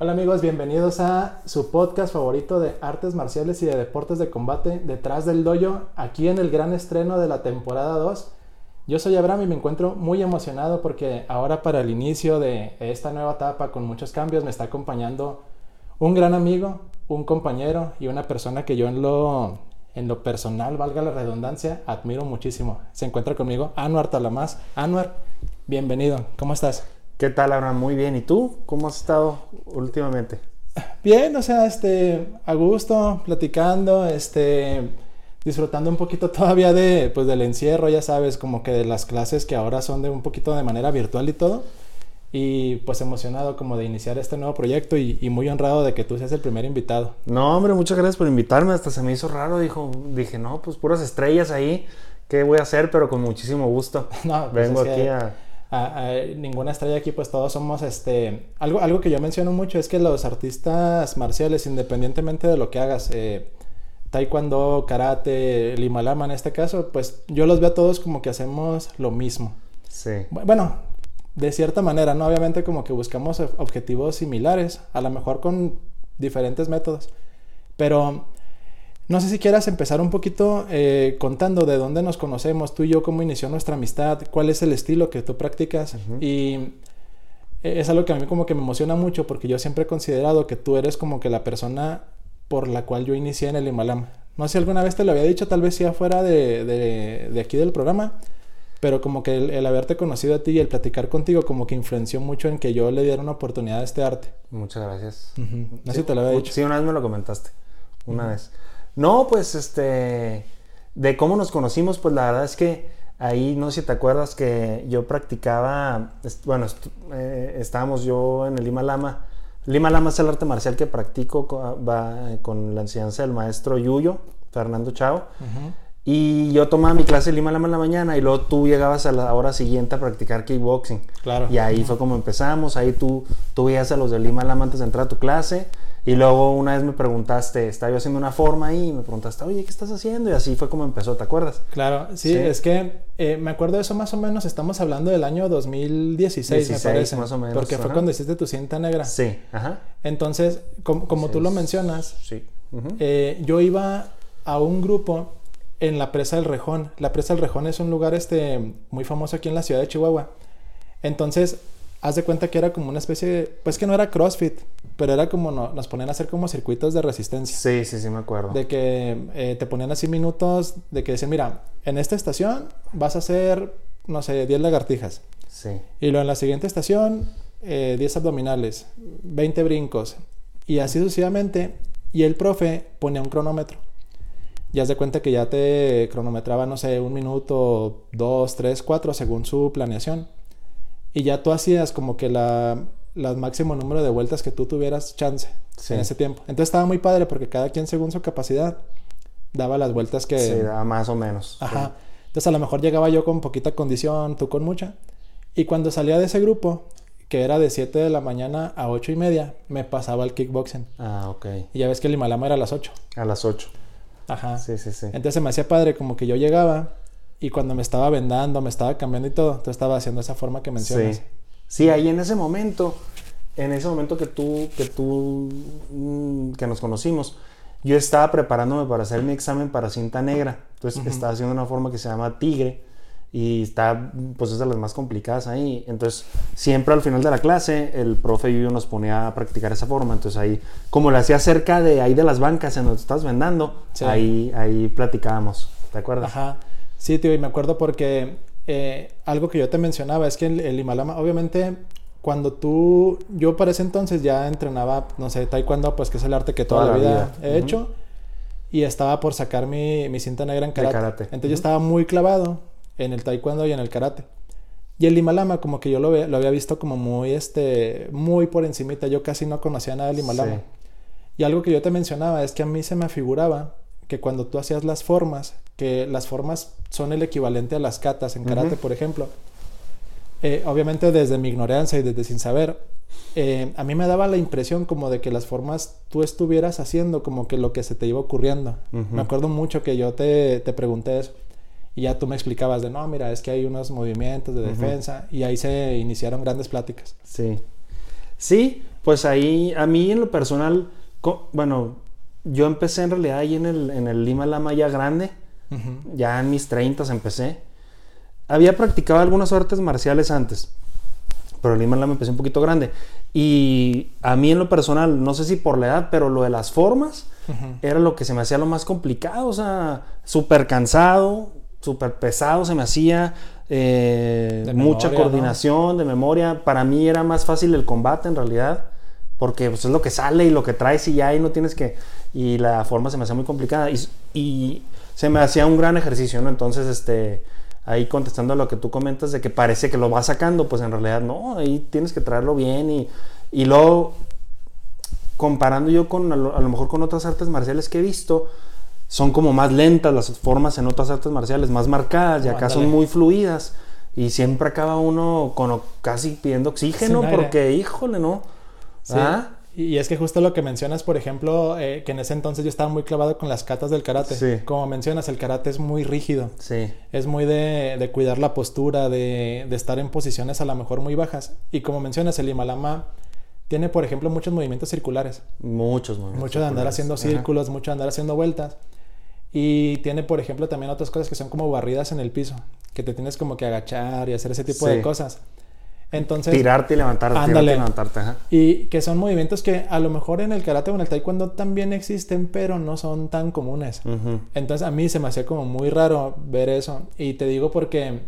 Hola amigos, bienvenidos a su podcast favorito de artes marciales y de deportes de combate, Detrás del Dojo, aquí en el gran estreno de la temporada 2. Yo soy Abraham y me encuentro muy emocionado porque ahora para el inicio de esta nueva etapa con muchos cambios me está acompañando un gran amigo, un compañero y una persona que yo en lo, en lo personal, valga la redundancia, admiro muchísimo. Se encuentra conmigo Anuar Talamás. Anuar, bienvenido, ¿cómo estás? ¿Qué tal, Abraham? Muy bien. ¿Y tú? ¿Cómo has estado últimamente? Bien, o sea, este, a gusto, platicando, este, disfrutando un poquito todavía de, pues, del encierro, ya sabes, como que de las clases que ahora son de un poquito de manera virtual y todo. Y pues emocionado como de iniciar este nuevo proyecto y, y, muy honrado de que tú seas el primer invitado. No, hombre, muchas gracias por invitarme. Hasta se me hizo raro, dijo, dije, no, pues puras estrellas ahí. ¿Qué voy a hacer? Pero con muchísimo gusto. No, pues Vengo aquí a... a- a- ninguna estrella aquí, pues todos somos este. Algo, algo que yo menciono mucho es que los artistas marciales, independientemente de lo que hagas, eh, taekwondo, karate, limalama en este caso, pues yo los veo a todos como que hacemos lo mismo. Sí. Bu- Bueno, de cierta manera, ¿no? Obviamente como que buscamos ob- objetivos similares, a lo mejor con diferentes métodos. Pero no sé si quieras empezar un poquito eh, contando de dónde nos conocemos, tú y yo, cómo inició nuestra amistad, cuál es el estilo que tú practicas. Y eh, es algo que a mí como que me emociona mucho porque yo siempre he considerado que tú eres como que la persona por la cual yo inicié en el Himalama. No sé si alguna vez te lo había dicho, tal vez sí afuera de, de, de aquí del programa, pero como que el, el haberte conocido a ti y el platicar contigo como que influenció mucho en que yo le diera una oportunidad a este arte. Muchas gracias. No sé si te lo había dicho. Sí, una vez me lo comentaste. Una vez. No, pues este. De cómo nos conocimos, pues la verdad es que ahí, no sé si te acuerdas que yo practicaba. Bueno, eh, estábamos yo en el Lima Lama. Lima Lama es el arte marcial que practico co- va, eh, con la enseñanza del maestro Yuyo, Fernando Chao. Y yo tomaba mi clase de Lima Lama en la mañana y luego tú llegabas a la hora siguiente a practicar kickboxing. Claro. Y ahí fue como empezamos, ahí tú, tú veías a los de Lima Lama antes de entrar a tu clase y luego una vez me preguntaste, estaba yo haciendo una forma ahí y me preguntaste, oye, ¿qué estás haciendo? Y así fue como empezó, ¿te acuerdas? Claro, sí, Sí. es que eh, me acuerdo de eso más o menos, estamos hablando del año 2016, me 16, parece. más o menos, Porque fue cuando hiciste tu cinta negra. Sí, ajá. Entonces, com- como tú lo mencionas, Sí. eh, yo iba a un grupo en la presa del Rejón. La presa del Rejón es un lugar este, muy famoso aquí en la ciudad de Chihuahua. Entonces, haz de cuenta que era como una especie de... Pues que no era CrossFit, pero era como no- nos ponían a hacer como circuitos de resistencia. Sí, sí, sí, me acuerdo. De que eh, te ponían así minutos de que decían, mira, en esta estación vas a hacer, no sé, 10 lagartijas. Sí. Y luego en la siguiente estación, eh, 10 abdominales, 20 brincos. Y así sucesivamente. Y el profe ponía un cronómetro. Y haz de cuenta que ya te cronometraba, no sé, un minuto, dos, tres, cuatro, según su planeación. Y ya tú hacías como que la, la máximo número de vueltas que tú tuvieras chance Sí. en ese tiempo. Entonces estaba muy padre porque cada quien según su capacidad daba las vueltas que... Sí, da más o menos. Ajá. Entonces a lo mejor llegaba yo con poquita condición, tú con mucha. Y cuando salía de ese grupo, que era de 7 de la mañana a 8 y media, me pasaba al kickboxing. Ah, ok. Y ya ves que el Himalama era a las 8. A las 8. Ajá. Sí, sí, sí. Entonces me hacía padre como que yo llegaba y cuando me estaba vendando, me estaba cambiando y todo, tú estabas haciendo esa forma que mencionas. Sí. Sí, ahí en ese momento, en ese momento que tú, que tú, mm, que nos conocimos, yo estaba preparándome para hacer mi examen para cinta negra. Entonces Ujú. estaba haciendo una forma que se llama tigre y está, pues es de las más complicadas ahí. Entonces siempre al final de la clase el profe y yo nos ponía a practicar esa forma. Entonces ahí, como lo hacía cerca de ahí de las bancas en donde estás vendando, Sí. ahí, ahí platicábamos. ¿Te acuerdas? Ajá. Sí, tío, y me acuerdo porque eh, algo que yo te mencionaba es que el, el Himalama, obviamente, cuando tú, yo para ese entonces ya entrenaba, no sé, taekwondo, pues que es el arte que toda, Toda la vida, vida. he hecho, y estaba por sacar mi, mi cinta negra en karate. karate. Entonces yo estaba muy clavado en el taekwondo y en el karate. Y el Himalama, como que yo lo, ve- lo había visto como muy, este, muy por encimita, yo casi no conocía nada del Himalama. Sí. Y algo que yo te mencionaba es que a mí se me afiguraba que cuando tú hacías las formas, que las formas son el equivalente a las katas en karate, por ejemplo, eh, obviamente desde mi ignorancia y desde sin saber, eh, a mí me daba la impresión como de que las formas tú estuvieras haciendo como que lo que se te iba ocurriendo. Me acuerdo mucho que yo te, te pregunté eso. Y ya tú me explicabas de, no, mira, es que hay unos movimientos de defensa. Y ahí se iniciaron grandes pláticas. Sí. Sí, Pues ahí, a mí en lo personal, bueno, yo empecé en realidad ahí en el, en el Lima Lama ya grande, ya en mis 30 empecé. Había practicado algunas artes marciales antes, pero el Lima Lama empecé un poquito grande. Y a mí en lo personal, no sé si por la edad, pero lo de las formas era lo que se me hacía lo más complicado, o sea, súper cansado, súper pesado se me hacía, eh, mucha coordinación, de memoria. Para mí era más fácil el combate en realidad, porque pues, es lo que sale y lo que traes y ya y no tienes que... Y la forma se me hacía muy complicada y, y se me hacía un gran ejercicio, ¿no? Entonces, este... Ahí contestando a lo que tú comentas de que parece que lo vas sacando, pues en realidad no, ahí tienes que traerlo bien y, y luego comparando yo con a lo, a lo mejor con otras artes marciales que he visto, son como más lentas las formas en otras artes marciales, más marcadas y acá son muy fluidas. Y siempre acaba uno con casi pidiendo oxígeno porque, híjole, ¿no? Sí. ¿Ah? Y es que justo lo que mencionas, por ejemplo, eh, que en ese entonces yo estaba muy clavado con las catas del karate. Sí. Como mencionas, el karate es muy rígido. Sí, Es muy de, de cuidar la postura, de, de estar en posiciones a lo mejor muy bajas. Y como mencionas, el Himalama tiene, por ejemplo, muchos movimientos circulares. muchos movimientos Mucho de andar circulares. haciendo Ajá. círculos, mucho de andar haciendo vueltas. Y tiene, por ejemplo, también otras cosas que son como barridas en el piso, que te tienes como que agachar y hacer ese tipo Sí. de cosas. Entonces, Tirarte y levantarte, tirarte Ándale. y levantarte. Ajá. y que son movimientos que a lo mejor en el karate o en el taekwondo también existen, pero no son tan comunes. Entonces a mí se me hacía como muy raro ver eso. Y te digo porque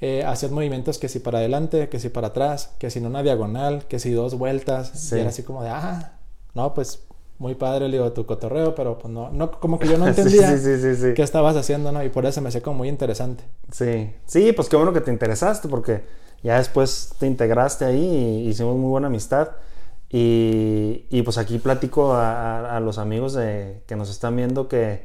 eh, hacías movimientos que si para adelante, que si para atrás, que si en una diagonal, que si dos vueltas. Sí. Y era así como de, ah, no, pues muy padre, le digo, tu cotorreo, pero pues no, no como que yo no entendía sí, sí, sí, sí. qué estabas haciendo, ¿no? Y por eso me hacía como muy interesante. Sí, sí, pues qué bueno que te interesaste porque ya después te integraste ahí y hicimos muy buena amistad. Y, y pues aquí platico a, a- a los amigos de, que nos están viendo que,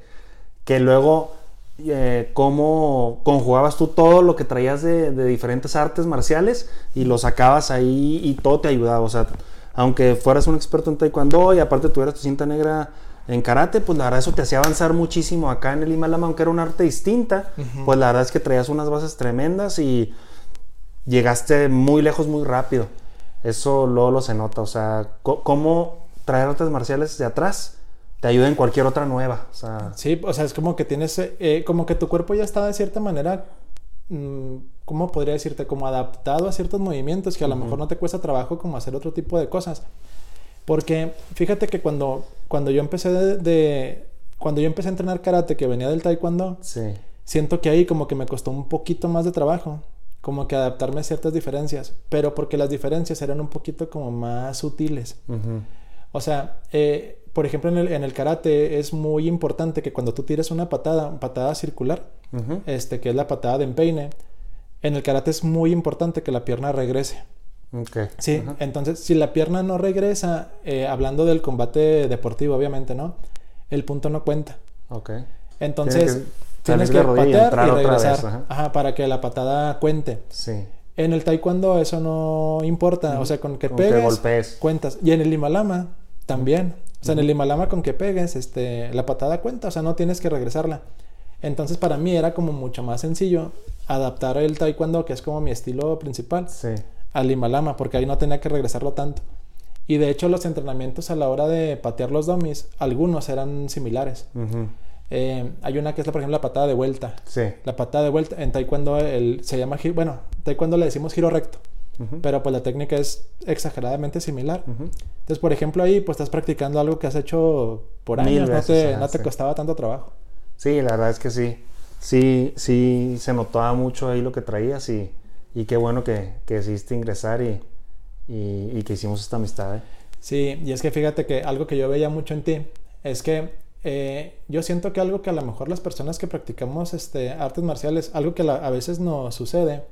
que luego eh, cómo conjugabas tú todo lo que traías de, de diferentes artes marciales y lo sacabas ahí y todo te ayudaba. O sea, aunque fueras un experto en taekwondo y aparte tuvieras tu cinta negra en karate, pues la verdad eso te hacía avanzar muchísimo acá en el Himalama, aunque era un arte distinta, Ujú. pues la verdad es que traías unas bases tremendas y llegaste muy lejos muy rápido. Eso luego lo se nota, o sea, cómo traer artes marciales de atrás te ayuda en cualquier otra nueva, o sea, Sí, o sea, es como que tienes, eh, como que tu cuerpo ya está de cierta manera, mm, ¿cómo podría decirte? Como adaptado a ciertos movimientos que a lo mejor no te cuesta trabajo como hacer otro tipo de cosas. Porque fíjate que cuando, cuando yo empecé de, de- cuando yo empecé a entrenar karate que venía del taekwondo, sí, siento que ahí como que me costó un poquito más de trabajo, como que adaptarme a ciertas diferencias, pero porque las diferencias eran un poquito como más sutiles. O sea, eh, por ejemplo, en el, en el karate es muy importante que cuando tú tires una patada, patada circular, este, que es la patada de empeine, en el karate es muy importante que la pierna regrese. ok, Sí, entonces si la pierna no regresa, eh, hablando del combate deportivo, obviamente, ¿no? El punto no cuenta. ok, Entonces tienes que y patear entrar y otra vez, regresar, ajá. ajá, para que la patada cuente. sí, En el taekwondo eso no importa, o sea, con que Con que pegues, golpees. cuentas. Y en el Himalama también. O sea, en el Himalama con que pegues, este, la patada cuenta, o sea, no tienes que regresarla. Entonces, para mí era como mucho más sencillo adaptar el taekwondo, que es como mi estilo principal, sí, al Himalama, porque ahí no tenía que regresarlo tanto. Y de hecho, los entrenamientos a la hora de patear los dummies, algunos eran similares. ujú, Eh, hay una que es, por ejemplo, la patada de vuelta. sí, La patada de vuelta en taekwondo el, se llama bueno, taekwondo le decimos giro recto, pero pues la técnica es exageradamente similar. Entonces, por ejemplo, ahí pues estás practicando algo que has hecho por años, no te, no te sí. costaba tanto trabajo. Sí, la verdad es que sí. Sí, sí, se notaba mucho ahí lo que traías y, y qué bueno que, que decidiste ingresar y, y, y que hicimos esta amistad. ¿eh? Sí, y es que fíjate que algo que yo veía mucho en ti es que eh, yo siento que algo que a lo mejor las personas que practicamos este, artes marciales, algo que a veces nos sucede,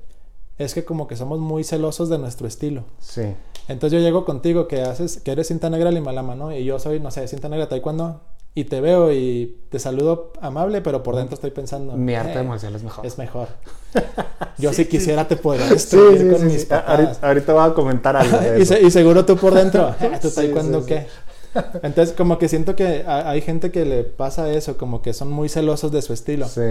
es que como que somos muy celosos de nuestro estilo. Sí, Entonces yo llego contigo que haces, que eres cinta negra Limalama, ¿no? Y yo soy, no sé, cinta negra taekwondo y te veo y te saludo amable, pero por dentro estoy pensando. mi arte "Eh, marcial es mejor. Es mejor. Yo Sí, si quisiera te podría destruir sí, con mis. Ahorita, ahorita voy a comentar algo de y, eso. se- y seguro tú por dentro, "Ah, ¿tú taekwondo qué? Entonces como que siento que ha- hay gente que le pasa eso, como que son muy celosos de su estilo. Sí,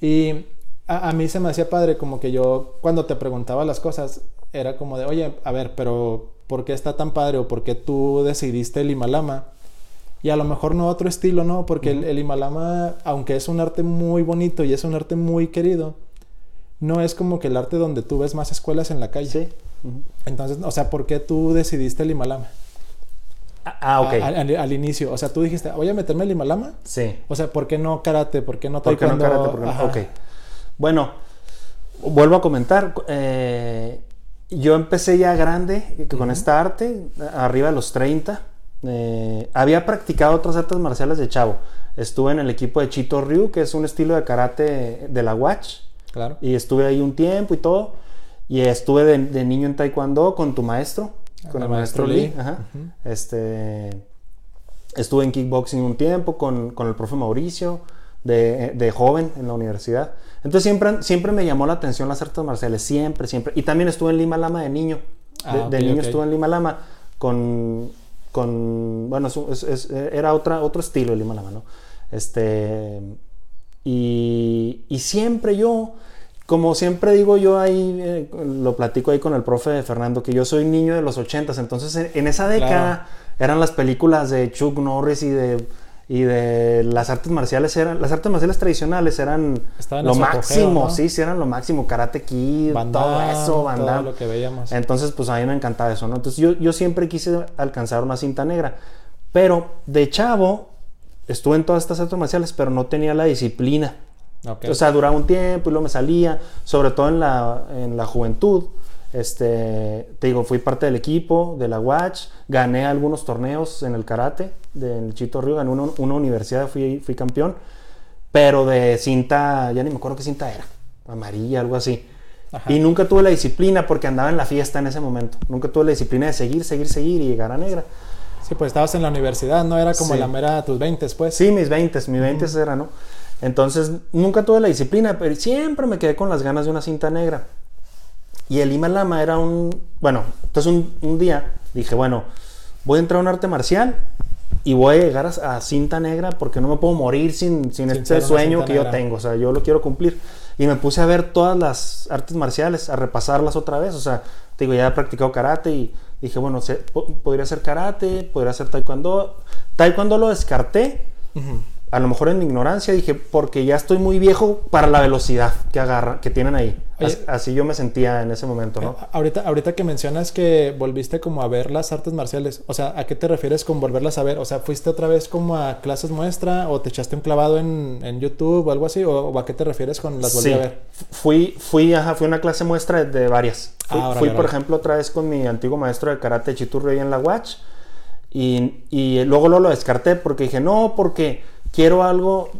Y a, a mí se me hacía padre como que yo cuando te preguntaba las cosas era como de, oye, a ver, pero por qué está tan padre o por qué tú decidiste el Himalama. Y a lo mejor no otro estilo, ¿no? Porque el, el Himalama, aunque es un arte muy bonito y es un arte muy querido, no es como que el arte donde tú ves más escuelas en la calle. Sí. Entonces, o sea, ¿por qué tú decidiste el Himalama? Ah, ok. A- al, al inicio. O sea, tú dijiste, voy a meterme el Himalama. Sí. O sea, ¿por qué no karate? ¿Por qué no ¿Por qué no taekwondo? karate? ¿Por qué no? Ok. Bueno, vuelvo a comentar. eh, yo empecé ya grande con esta arte, arriba de los 30. eh, había practicado otras artes marciales de chavo. Estuve en el equipo de Chito Ryu, que es un estilo de karate de la Watch. Claro. Y estuve ahí un tiempo y todo. Y estuve de, de niño en Taekwondo con tu maestro, con El el maestro Lee. Lee. Ajá. Ujú. Este. Estuve en kickboxing un tiempo con, con el profe Mauricio, de, de joven en la universidad. Entonces siempre, siempre me llamó la atención las artes marciales, siempre, siempre. Y también estuve en Lima Lama de niño. De, Ah, de ok, niño ok. estuve en Lima Lama con, con bueno, es- es- era otra, otro estilo de Lima Lama, ¿no? Este, y, y siempre yo, como siempre digo yo ahí, eh, lo platico ahí con el profe Fernando, que yo soy niño de los ochentas, entonces en, en esa década eran las películas de Chuck Norris y de, y de las artes marciales, eran, las artes marciales tradicionales eran Estaban lo máximo, ¿no? sí, sí, eran lo máximo, Karate Kid, todo eso, Van todo lo que veíamos. Entonces, pues a mí me encantaba eso, ¿no? Entonces yo, yo siempre quise alcanzar una cinta negra. Pero de chavo estuve en todas estas artes marciales, pero no tenía la disciplina. Ok. O sea, duraba un tiempo y luego me salía, sobre todo en la, en la juventud. Este, te digo, fui parte del equipo de la Watch, gané algunos torneos en el karate del Chito Río, gané una, una universidad, fui, fui campeón, pero de cinta, ya ni me acuerdo qué cinta era, amarilla, algo así. Ajá. Y nunca tuve la disciplina porque andaba en la fiesta en ese momento. Nunca tuve la disciplina de seguir, seguir, seguir y llegar a negra. Sí, pues estabas en la universidad, no era como Sí. la mera tus 20 pues. Sí, mis 20, mis 20 era, ¿no? Entonces, nunca tuve la disciplina, pero siempre me quedé con las ganas de una cinta negra. Y el Lima Lama era un... Bueno, entonces un, un día dije, bueno, voy a entrar a un arte marcial y voy a llegar a, a cinta negra porque no me puedo morir sin, sin, Sin este sueño que yo negra. tengo. O sea, yo lo quiero cumplir. Y me puse a ver todas las artes marciales, a repasarlas otra vez. O sea, te digo, ya he practicado karate y dije, bueno, se- po- podría ser karate, podría ser taekwondo. Taekwondo lo descarté Ujú. A lo mejor en mi ignorancia dije, porque ya estoy muy viejo para la velocidad que agarran, que tienen ahí. Oye. Así yo me sentía en ese momento, ¿no? Eh, ahorita, ahorita que mencionas que volviste como a ver las artes marciales, o sea, ¿a qué te refieres con volverlas a ver? O sea, ¿fuiste otra vez como a clases muestra o te echaste un clavado en, en YouTube o algo así? ¿O, o a qué te refieres con las volví Sí, a ver? Fui, fui, ajá, fui a una clase muestra de, de varias. Fui, Ah, fui, por ejemplo, otra vez con mi antiguo maestro de karate Chiturro ahí en la Watch. Y, y luego lo, lo descarté porque dije, no, porque quiero algo.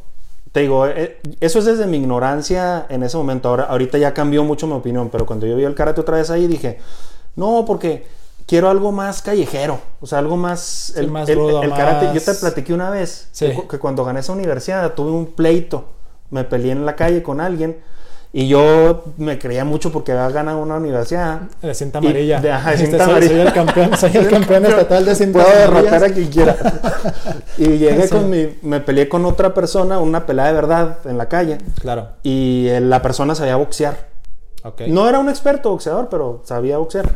Te digo, eh, eso es desde mi ignorancia en ese momento. Ahora, ahorita ya cambió mucho mi opinión, pero cuando yo vi el karate otra vez ahí dije, no, porque quiero algo más callejero, o sea, algo más. Sí, más rudo, el karate. Yo te platiqué una vez Sí. que, que cuando gané esa universidad tuve un pleito, me peleé en la calle con alguien y yo me creía mucho porque había ganado una universidad. De cinta Y- amarilla. de- ajá, de Este, cinta soy, amarilla. soy el campeón, soy el campeón estatal de cintas Puedo amarillas. derrotar a quien quiera. y llegué Sí. con mi, me peleé con otra persona, una pelea de verdad en la calle Claro, y eh, la persona sabía boxear. ok. No era un experto boxeador, pero sabía boxear.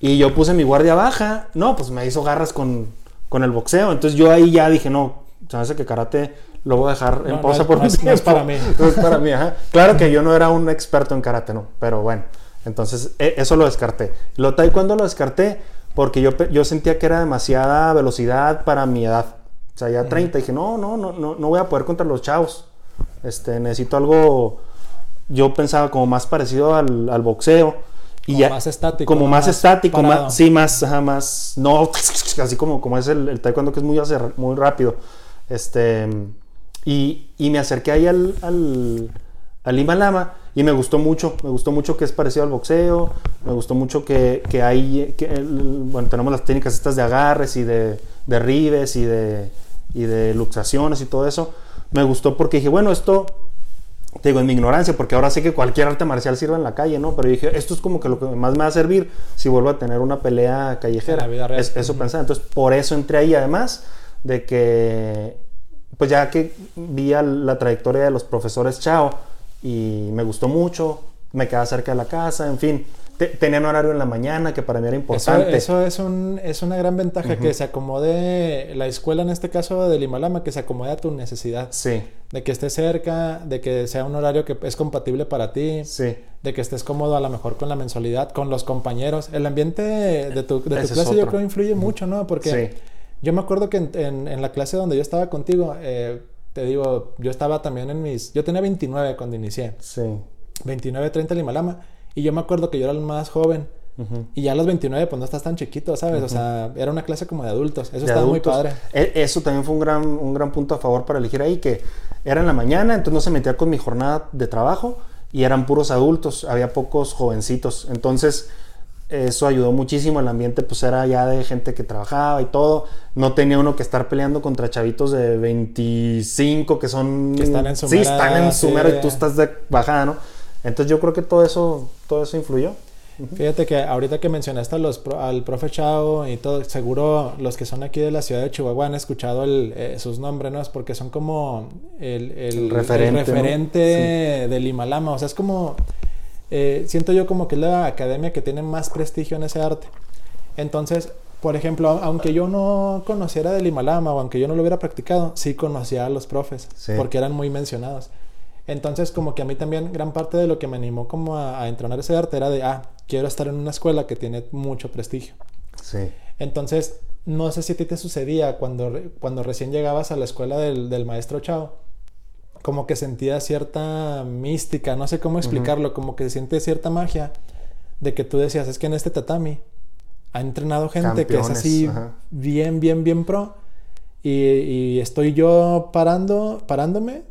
Y yo puse mi guardia baja. No, pues me hizo garras con, con el boxeo. Entonces yo ahí ya dije, no, se me hace que karate lo voy a dejar en No, no pausa es- por no un es- no para mí. No es para mí, ajá. Claro que yo no era un experto en karate, no. Pero bueno, entonces e- eso lo descarté. Lo taekwondo lo descarté porque yo, yo sentía que era demasiada velocidad para mi edad. O sea, ya 30. Dije, no, no, no, no, no voy a poder contra los chavos. Este, necesito algo yo pensaba como más parecido al, al boxeo. Y Como ya, más estático, Como ¿no? más, Más estático, más, sí, más, ajá, más, no, así como, como es el, el taekwondo que es muy, muy rápido. Este, y, y me acerqué ahí al, al, al Lima Lama y me gustó mucho, me gustó mucho que es parecido al boxeo, me gustó mucho que, que hay, que bueno, tenemos las técnicas estas de agarres y de derribes y de, y de luxaciones y todo eso. Me gustó porque dije, bueno, esto te digo, en mi ignorancia, porque ahora sé que cualquier arte marcial sirve en la calle, ¿no? Pero dije, esto es como que lo que más me va a servir si vuelvo a tener una pelea callejera. La vida real. Es- eso Ujú. pensaba. Entonces, por eso entré ahí, además de que, pues ya que vi la trayectoria de los profesores Chao y me gustó mucho, me quedaba cerca de la casa, en fin. tenían horario en la mañana, que para mí era importante. Eso, es, un, es una gran ventaja, que se acomode la escuela, en este caso del Himalama, que se acomode a tu necesidad. Sí. De que esté cerca, de que sea un horario que es compatible para ti. Sí. De que estés cómodo a lo mejor con la mensualidad, con los compañeros. El ambiente de tu, de tu clase yo creo influye mucho, ¿no? Porque yo me acuerdo que en, en, la clase donde yo estaba contigo, eh, te digo, yo estaba también en mis... Yo tenía 29 cuando inicié. Sí. 29, 30 en Himalama. Y yo me acuerdo que yo era el más joven. Y ya a los 29, pues no estás tan chiquito, ¿sabes? O sea, era una clase como de adultos. Eso estaba muy padre. E, eso también fue un gran, un gran punto a favor para elegir ahí, que era en la mañana, entonces no se metía con mi jornada de trabajo y eran puros adultos, había pocos jovencitos. Entonces, eso ayudó muchísimo. El ambiente, pues era ya de gente que trabajaba y todo. No tenía uno que estar peleando contra chavitos de 25 que son. Que están en su Sí, están en su y tú estás de bajada, ¿no? Entonces yo creo que todo eso, todo eso influyó. Fíjate que ahorita que mencionaste los, al profe Chao y todo, seguro los que son aquí de la ciudad de Chihuahua han escuchado eh, sus nombres, ¿no? Es porque son como el, referente, del Himalama. O sea, es como, eh, siento yo como que es la academia que tiene más prestigio en ese arte. Entonces, por ejemplo, aunque yo no conociera del Himalama o aunque yo no lo hubiera practicado, sí conocía a los profes, porque eran muy mencionados. Entonces, como que a mí también gran parte de lo que me animó como a, entrenar ese arte era de, ah, quiero estar en una escuela que tiene mucho prestigio. Sí. Entonces, no sé si a ti te sucedía cuando, cuando recién llegabas a la escuela del, maestro Chao, como que sentía cierta mística, no sé cómo explicarlo, como que siente cierta magia de que tú decías, es que en este tatami ha entrenado gente que es así bien, bien, bien pro. Y, y, estoy yo parando, parándome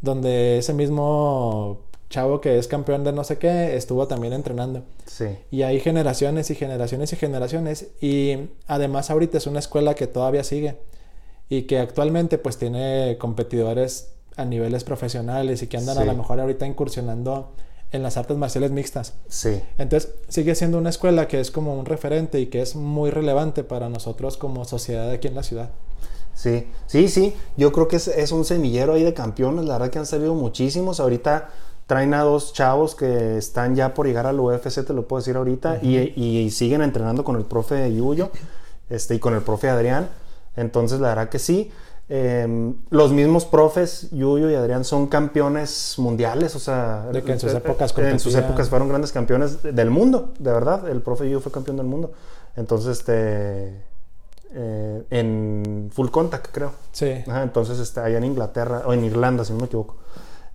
donde ese mismo chavo que es campeón de no sé qué estuvo también entrenando. Sí. Y hay generaciones y generaciones y generaciones. Y además ahorita es una escuela que todavía sigue y que actualmente pues tiene competidores a niveles profesionales y que andan a lo mejor ahorita incursionando en las artes marciales mixtas. Sí. Entonces sigue siendo una escuela que es como un referente y que es muy relevante para nosotros como sociedad aquí en la ciudad. Sí, sí, sí. Yo creo que es, un semillero ahí de campeones. La verdad que han salido muchísimos. Ahorita traen a dos chavos que están ya por llegar al UFC, te lo puedo decir ahorita, y, siguen entrenando con el profe Yuyo este, y con el profe Adrián. Entonces, la verdad que sí. Em, los mismos profes, Yuyo y Adrián, son campeones mundiales, o sea, de que en sus épocas en sus épocas fueron grandes campeones del mundo, de verdad. El profe Yuyo fue campeón del mundo. Entonces, este eh, en Full Contact, creo. Sí. entonces, está allá en Inglaterra, o en Irlanda, si no me equivoco.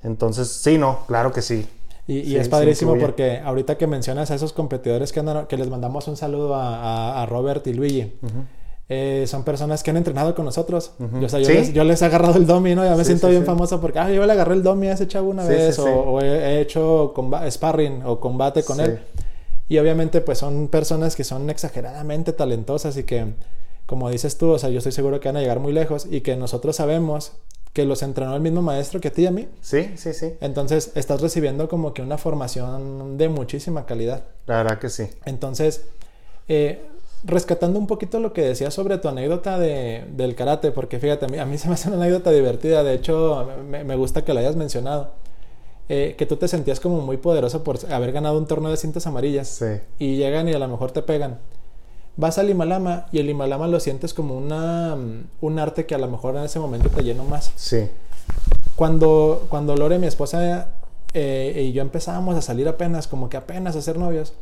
Entonces, sí, no, claro que sí. Y, es padrísimo porque ahorita que mencionas a esos competidores que, andan, que les mandamos un saludo a, Robert y Luigi. Eh, son personas que han entrenado con nosotros. yo, les, he agarrado el domi, ¿no? Ya me siento bien famoso porque, ah, yo le agarré el domi a ese chavo una vez, o, he, hecho sparring o combate con él. Y obviamente, pues son personas que son exageradamente talentosas y que como dices tú, o sea, yo estoy seguro que van a llegar muy lejos y que nosotros sabemos que los entrenó el mismo maestro que a ti y a mí. Sí, sí, sí. Entonces, estás recibiendo como que una formación de muchísima calidad. La verdad que sí. Entonces, eh, rescatando un poquito lo que decías sobre tu anécdota de, del karate, porque fíjate, a mí, a mí, se me hace una anécdota divertida, de hecho, me, gusta que la hayas mencionado. Eh, que tú te sentías como muy poderoso por haber ganado un torneo de cintas amarillas. Sí. Y llegan y a lo mejor te pegan vas al Himalama y el Himalama lo sientes como una, mm, un arte que a lo mejor en ese momento te llenó más. Sí. Cuando, cuando Lore, mi esposa, eh, y yo empezábamos a salir apenas, como que apenas a ser novios,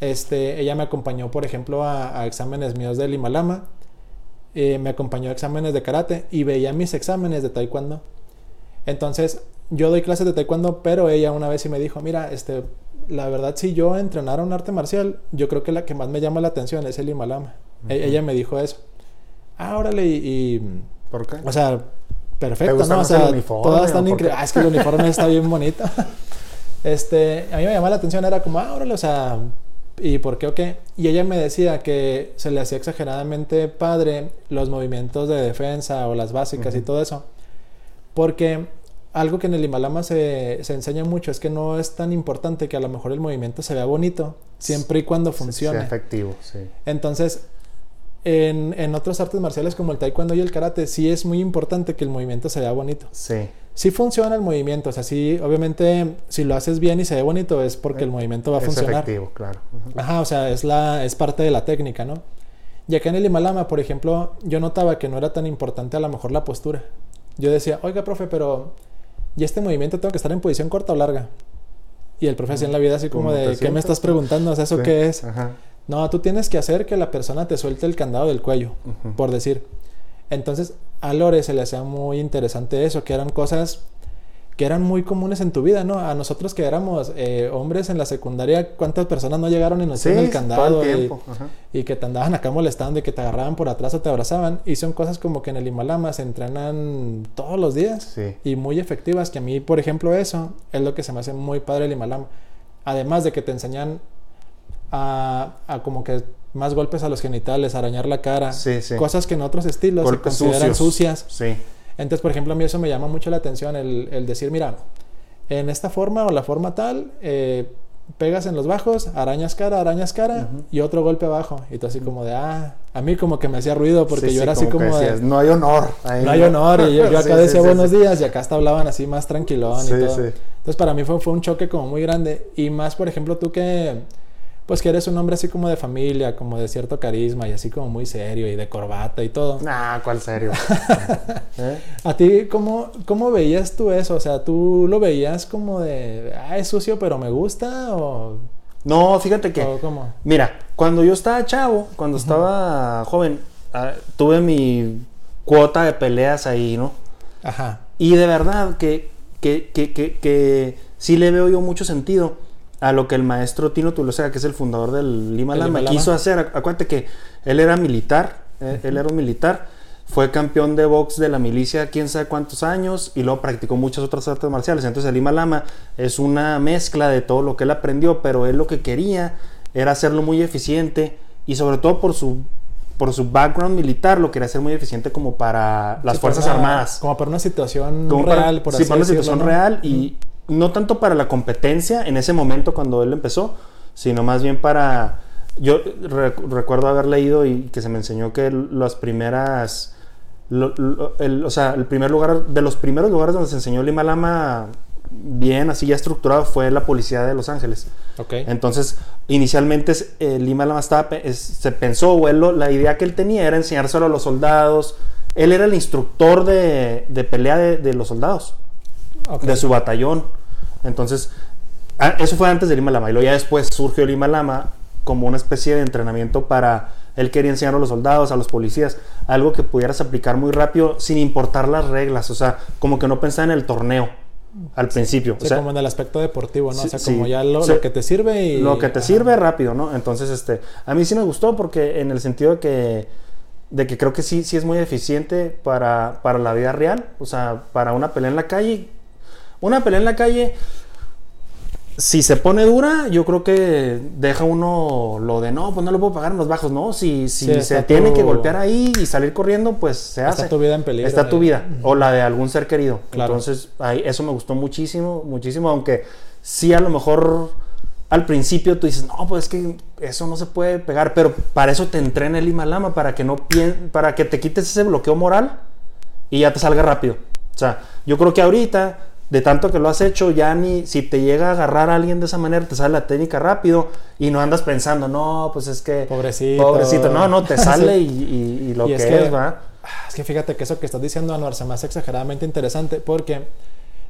este, ella me acompañó, por ejemplo, a, exámenes míos del Himalama, eh, me acompañó a exámenes de karate y veía mis exámenes de taekwondo. Entonces, yo doy clases de taekwondo, pero ella una vez sí me dijo, mira, este, la verdad, si yo entrenara un arte marcial, yo creo que la que más me llama la atención es el Himalama. E-, ella me dijo eso. Ah, órale, y, ¿Por qué? O sea, perfecto, ¿no? O sea, todas están increíbles. Ah, es que el uniforme está bien bonito. Este, a mí me llamaba la atención, era como, ah, órale, o sea, ¿y por qué o qué? Y ella me decía que se le hacía exageradamente padre los movimientos de defensa o las básicas y todo eso. Porque algo que en el Himalama se, se, enseña mucho es que no es tan importante que a lo mejor el movimiento se vea bonito, siempre y cuando funcione. Sea efectivo, sí. Entonces, en, en, otras artes marciales como el taekwondo y el karate, sí es muy importante que el movimiento se vea bonito. Sí. Sí funciona el movimiento. O sea, sí, obviamente, si lo haces bien y se ve bonito, es porque el movimiento va a es funcionar. efectivo, claro. Ajá, o sea, es, la, es parte de la técnica, ¿no? Y acá en el Himalama, por ejemplo, yo notaba que no era tan importante a lo mejor la postura. Yo decía, oiga, profe, pero ¿y este movimiento tengo que estar en posición corta o larga? Y el profe hacía en la vida así como ¿Cómo te de, ¿qué me estás preguntando? O sea, ¿eso Sí, qué es? Ajá. No, tú tienes que hacer que la persona te suelte el candado del cuello, por decir. Entonces, a Lore se le hacía muy interesante eso, que eran cosas que eran muy comunes en tu vida, ¿no? A nosotros que éramos eh, hombres en la secundaria, ¿cuántas personas no llegaron y nos Sí, hicieron el candado? el y- que te andaban acá molestando y que te agarraban por atrás o te abrazaban. Y son cosas como que en el Himalama se entrenan todos los días Sí. y muy efectivas. Que a mí, por ejemplo, eso es lo que se me hace muy padre el Himalama. Además de que te enseñan a, a como que más golpes a los genitales, arañar la cara, Sí, sí. cosas que en otros estilos Golpes se consideran sucios. sucias. Sí. Entonces, por ejemplo, a mí eso me llama mucho la atención, el, el decir, mira, en esta forma o la forma tal, eh, pegas en los bajos, arañas cara, arañas cara y otro golpe abajo. Y tú así como de, ah, a mí como que me hacía ruido porque Sí, yo sí, era así como de, no hay honor. ahí, no hay honor. Y yo, yo acá Sí, decía buenos días y acá hasta hablaban así más tranquilón y todo. sí. Entonces para mí fue, fue un choque como muy grande. Y más, por ejemplo, tú que, pues que eres un hombre así como de familia, como de cierto carisma y así como muy serio y de corbata y todo. Nah, ¿cuál serio? ¿Eh? ¿A ti cómo, cómo veías tú eso? O sea, ¿tú lo veías como de, ah, es sucio pero me gusta? ¿O, No, fíjate que, o cómo? mira, cuando yo estaba chavo, cuando estaba joven, ah, tuve mi cuota de peleas ahí, ¿no? Ajá. Y de verdad que, que, que, que, que sí le veo yo mucho sentido a lo que el maestro Tino Tulosega, que es el fundador del Lima El Lama, quiso hacer. Acu- Acuérdate que él era militar, eh, él era un militar, fue campeón de box de la milicia quién sabe cuántos años y luego practicó muchas otras artes marciales. Entonces el Lima Lama es una mezcla de todo lo que él aprendió, pero él lo que quería era hacerlo muy eficiente y sobre todo por su por su background militar lo quería hacer muy eficiente como para las Sí, para Fuerzas una- Armadas Como para una situación como para- real, por sí, así para una situación ¿no? real y no tanto para la competencia en ese momento cuando él empezó, sino más bien para... Yo re- recuerdo haber leído y que se me enseñó que las primeras... lo- lo- el, o sea, el primer lugar, de los primeros lugares donde se enseñó Lima Lama bien, así ya estructurado, fue la policía de Los Ángeles. Ok. Entonces, inicialmente eh, Lima Lama estaba, es- se pensó, o él la idea que él tenía era enseñárselo a los soldados. Él era el instructor de, de pelea de, de los soldados, de su batallón. Entonces, eso fue antes de Lima Lama. Y luego ya después surgió Lima Lama como una especie de entrenamiento para... Él quería enseñar a los soldados, a los policías, algo que pudieras aplicar muy rápido sin importar las reglas. O sea, como que no pensaba en el torneo al principio. Sí, o sea, como en el aspecto deportivo, ¿no? sí, o sea, sí. como ya lo, Sí. lo que te sirve y... lo que te Ajá. sirve rápido, ¿no? Entonces, este, a mí sí me gustó porque en el sentido de que, de que creo que sí, sí es muy eficiente para, para la vida real, o sea, para una pelea en la calle. Una pelea en la calle, si se pone dura, yo creo que deja uno lo de no, pues no lo puedo pagar en los bajos, ¿no? Si, si Sí, se está tiene tu- que golpear ahí y salir corriendo, pues se Está hace. tu vida en peligro. Está tu eh. vida o la de algún ser querido. Claro. Entonces, ahí, eso me gustó muchísimo, muchísimo, aunque sí a lo mejor al principio tú dices, no, pues es que eso no se puede pegar, pero para eso te entrena el Himalama, para que no para que te quites ese bloqueo moral y ya te salga rápido. O sea, yo creo que ahorita, de tanto que lo has hecho, ya ni si te llega a agarrar a alguien de esa manera, te sale la técnica rápido y no andas pensando, no, pues es que... Pobrecito. Pobrecito, no, no, te sale Sí. y, y- y lo Y que es es, que- ¿va? Ah, Es que fíjate que eso que estás diciendo, Anuar, se me hace exageradamente interesante porque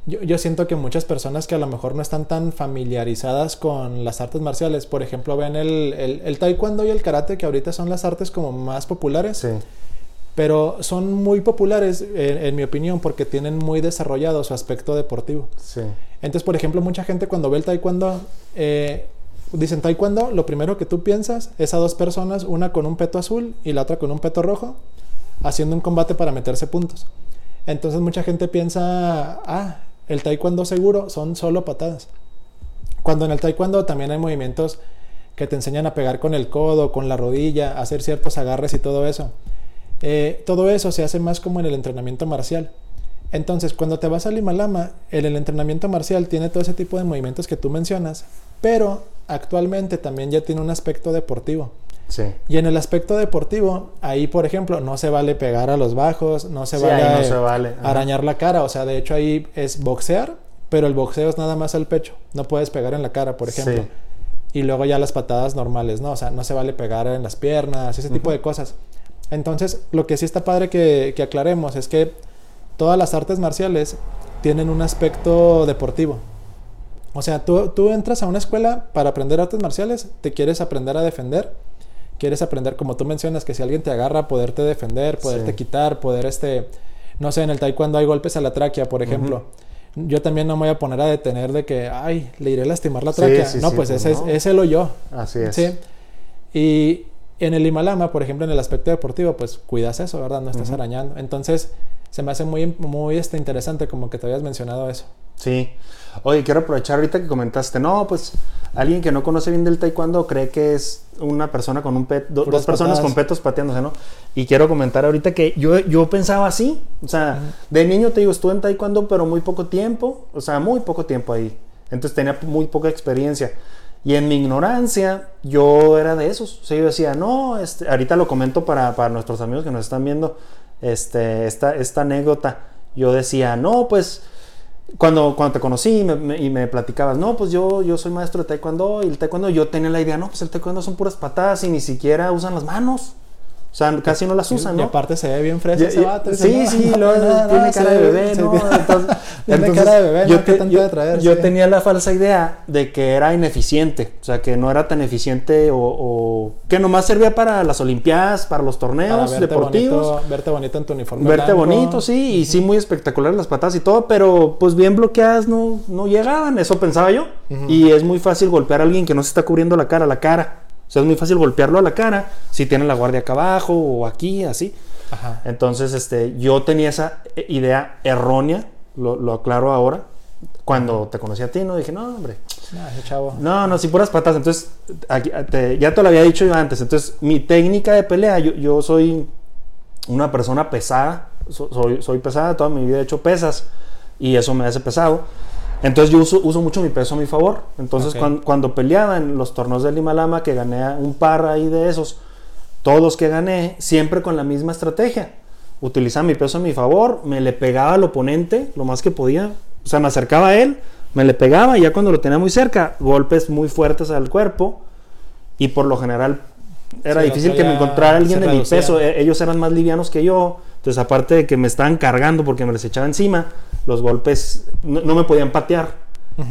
yo, yo siento que muchas personas que a lo mejor no están tan familiarizadas con las artes marciales, por ejemplo, ven el, el, el taekwondo y el karate, que ahorita son las artes como más populares, Sí, pero son muy populares, en, en mi opinión, porque tienen muy desarrollado su aspecto deportivo. sí. Entonces, por ejemplo, mucha gente cuando ve el taekwondo, eh, dicen taekwondo, lo primero que tú piensas es a dos personas, una con un peto azul y la otra con un peto rojo, haciendo un combate para meterse puntos. Entonces mucha gente piensa, ah, el taekwondo seguro son solo patadas. Cuando en el taekwondo también hay movimientos que te enseñan a pegar con el codo, con la rodilla, a hacer ciertos agarres y todo eso. Eh, todo eso se hace más como en el entrenamiento marcial. Entonces, cuando te vas al Himalama, en el entrenamiento marcial tiene todo ese tipo de movimientos que tú mencionas, pero actualmente también ya tiene un aspecto deportivo. Sí. Y en el aspecto deportivo, ahí, por ejemplo, no se vale pegar a los bajos, no se Sí, vale, ahí no se vale. Ajá. arañar la cara. O sea, de hecho ahí es boxear, pero el boxeo es nada más al pecho. No puedes pegar en la cara, por ejemplo. Sí. Y luego ya las patadas normales, ¿no? O sea, no se vale pegar en las piernas, ese tipo de cosas. Entonces, lo que sí está padre que, que aclaremos es que todas las artes marciales tienen un aspecto deportivo. O sea, tú, tú entras a una escuela para aprender artes marciales, te quieres aprender a defender, quieres aprender, como tú mencionas, que si alguien te agarra, poderte defender, poderte Sí. quitar, poder, este, no sé, en el taekwondo hay golpes a la tráquea, por ejemplo. Yo también no me voy a poner a detener de que, ay, le iré a lastimar la tráquea. sí, no, sí, pues pues ese, no. Es, ese lo yo. Así es. Sí. Y en el Himalama, por ejemplo, en el aspecto deportivo, pues cuidas eso, ¿verdad? No estás Ujú. arañando. Entonces, se me hace muy, muy este, interesante como que te habías mencionado eso. Sí. Oye, quiero aprovechar ahorita que comentaste, no, pues alguien que no conoce bien del taekwondo cree que es una persona con un pet, do- dos personas patadas. con petos pateándose, ¿no? Y quiero comentar ahorita que yo, yo pensaba así, o sea, Ujú. de niño te digo, estuve en taekwondo, pero muy poco tiempo, o sea, muy poco tiempo ahí. Entonces tenía muy poca experiencia. Y en mi ignorancia, yo era de esos. O yo decía, no, este, ahorita lo comento para, para nuestros amigos que nos están viendo, este, esta, esta anécdota. Yo decía, no, pues, cuando, cuando te conocí y me, me- y me platicabas, no, pues yo, yo soy maestro de taekwondo y el taekwondo yo tenía la idea, no, pues el taekwondo son puras patadas y ni siquiera usan las manos. O sea, casi no las usan, Y ¿no? aparte se ve bien fresa Ya- ese vato. sí, sí, no, no, tiene cara de bebé, ¿no? Entonces, Tiene cara de bebé, yo ¿no? ¿Qué te- tanto yo- de traer? yo Sí. tenía la falsa idea de que era ineficiente, o sea, que no era tan eficiente o, o que nomás servía para las olimpiadas, para los Para torneos verte deportivos. bonito, verte bonito en tu uniforme. Verte blanco. bonito, sí, y sí muy espectacular las patadas y todo, pero pues bien bloqueadas no, no llegaban, eso pensaba yo. Y es muy fácil golpear a alguien que no se está cubriendo la cara, la cara. O sea, es muy fácil golpearlo a la cara si tiene la guardia acá abajo o aquí, así. Ajá. Entonces, este, yo tenía esa eh, idea errónea, lo, lo aclaro ahora. Cuando te conocí a ti, no dije, no, hombre, No, ese chavo. no, no, sí, puras patas. Entonces, aquí, te- ya te lo había dicho yo antes. Entonces, mi técnica de pelea, yo, yo soy una persona pesada. so- soy, soy pesada, toda mi vida he hecho pesas y eso me hace pesado. Entonces, yo uso, uso mucho mi peso a mi favor. Entonces, Ok. cuan- cuando, peleaba en los torneos del Himalama, que gané un par ahí de esos, todos los que gané, siempre con la misma estrategia. Utilizaba mi peso a mi favor, me le pegaba al oponente lo más que podía. O sea, me acercaba a él, me le pegaba y ya cuando lo tenía muy cerca, golpes muy fuertes al cuerpo. Y por lo general era Sí, difícil que me encontrara alguien de mi peso. E- Ellos eran más livianos que yo. Entonces, aparte de que me estaban cargando porque me les echaba encima, los golpes no, no me podían patear.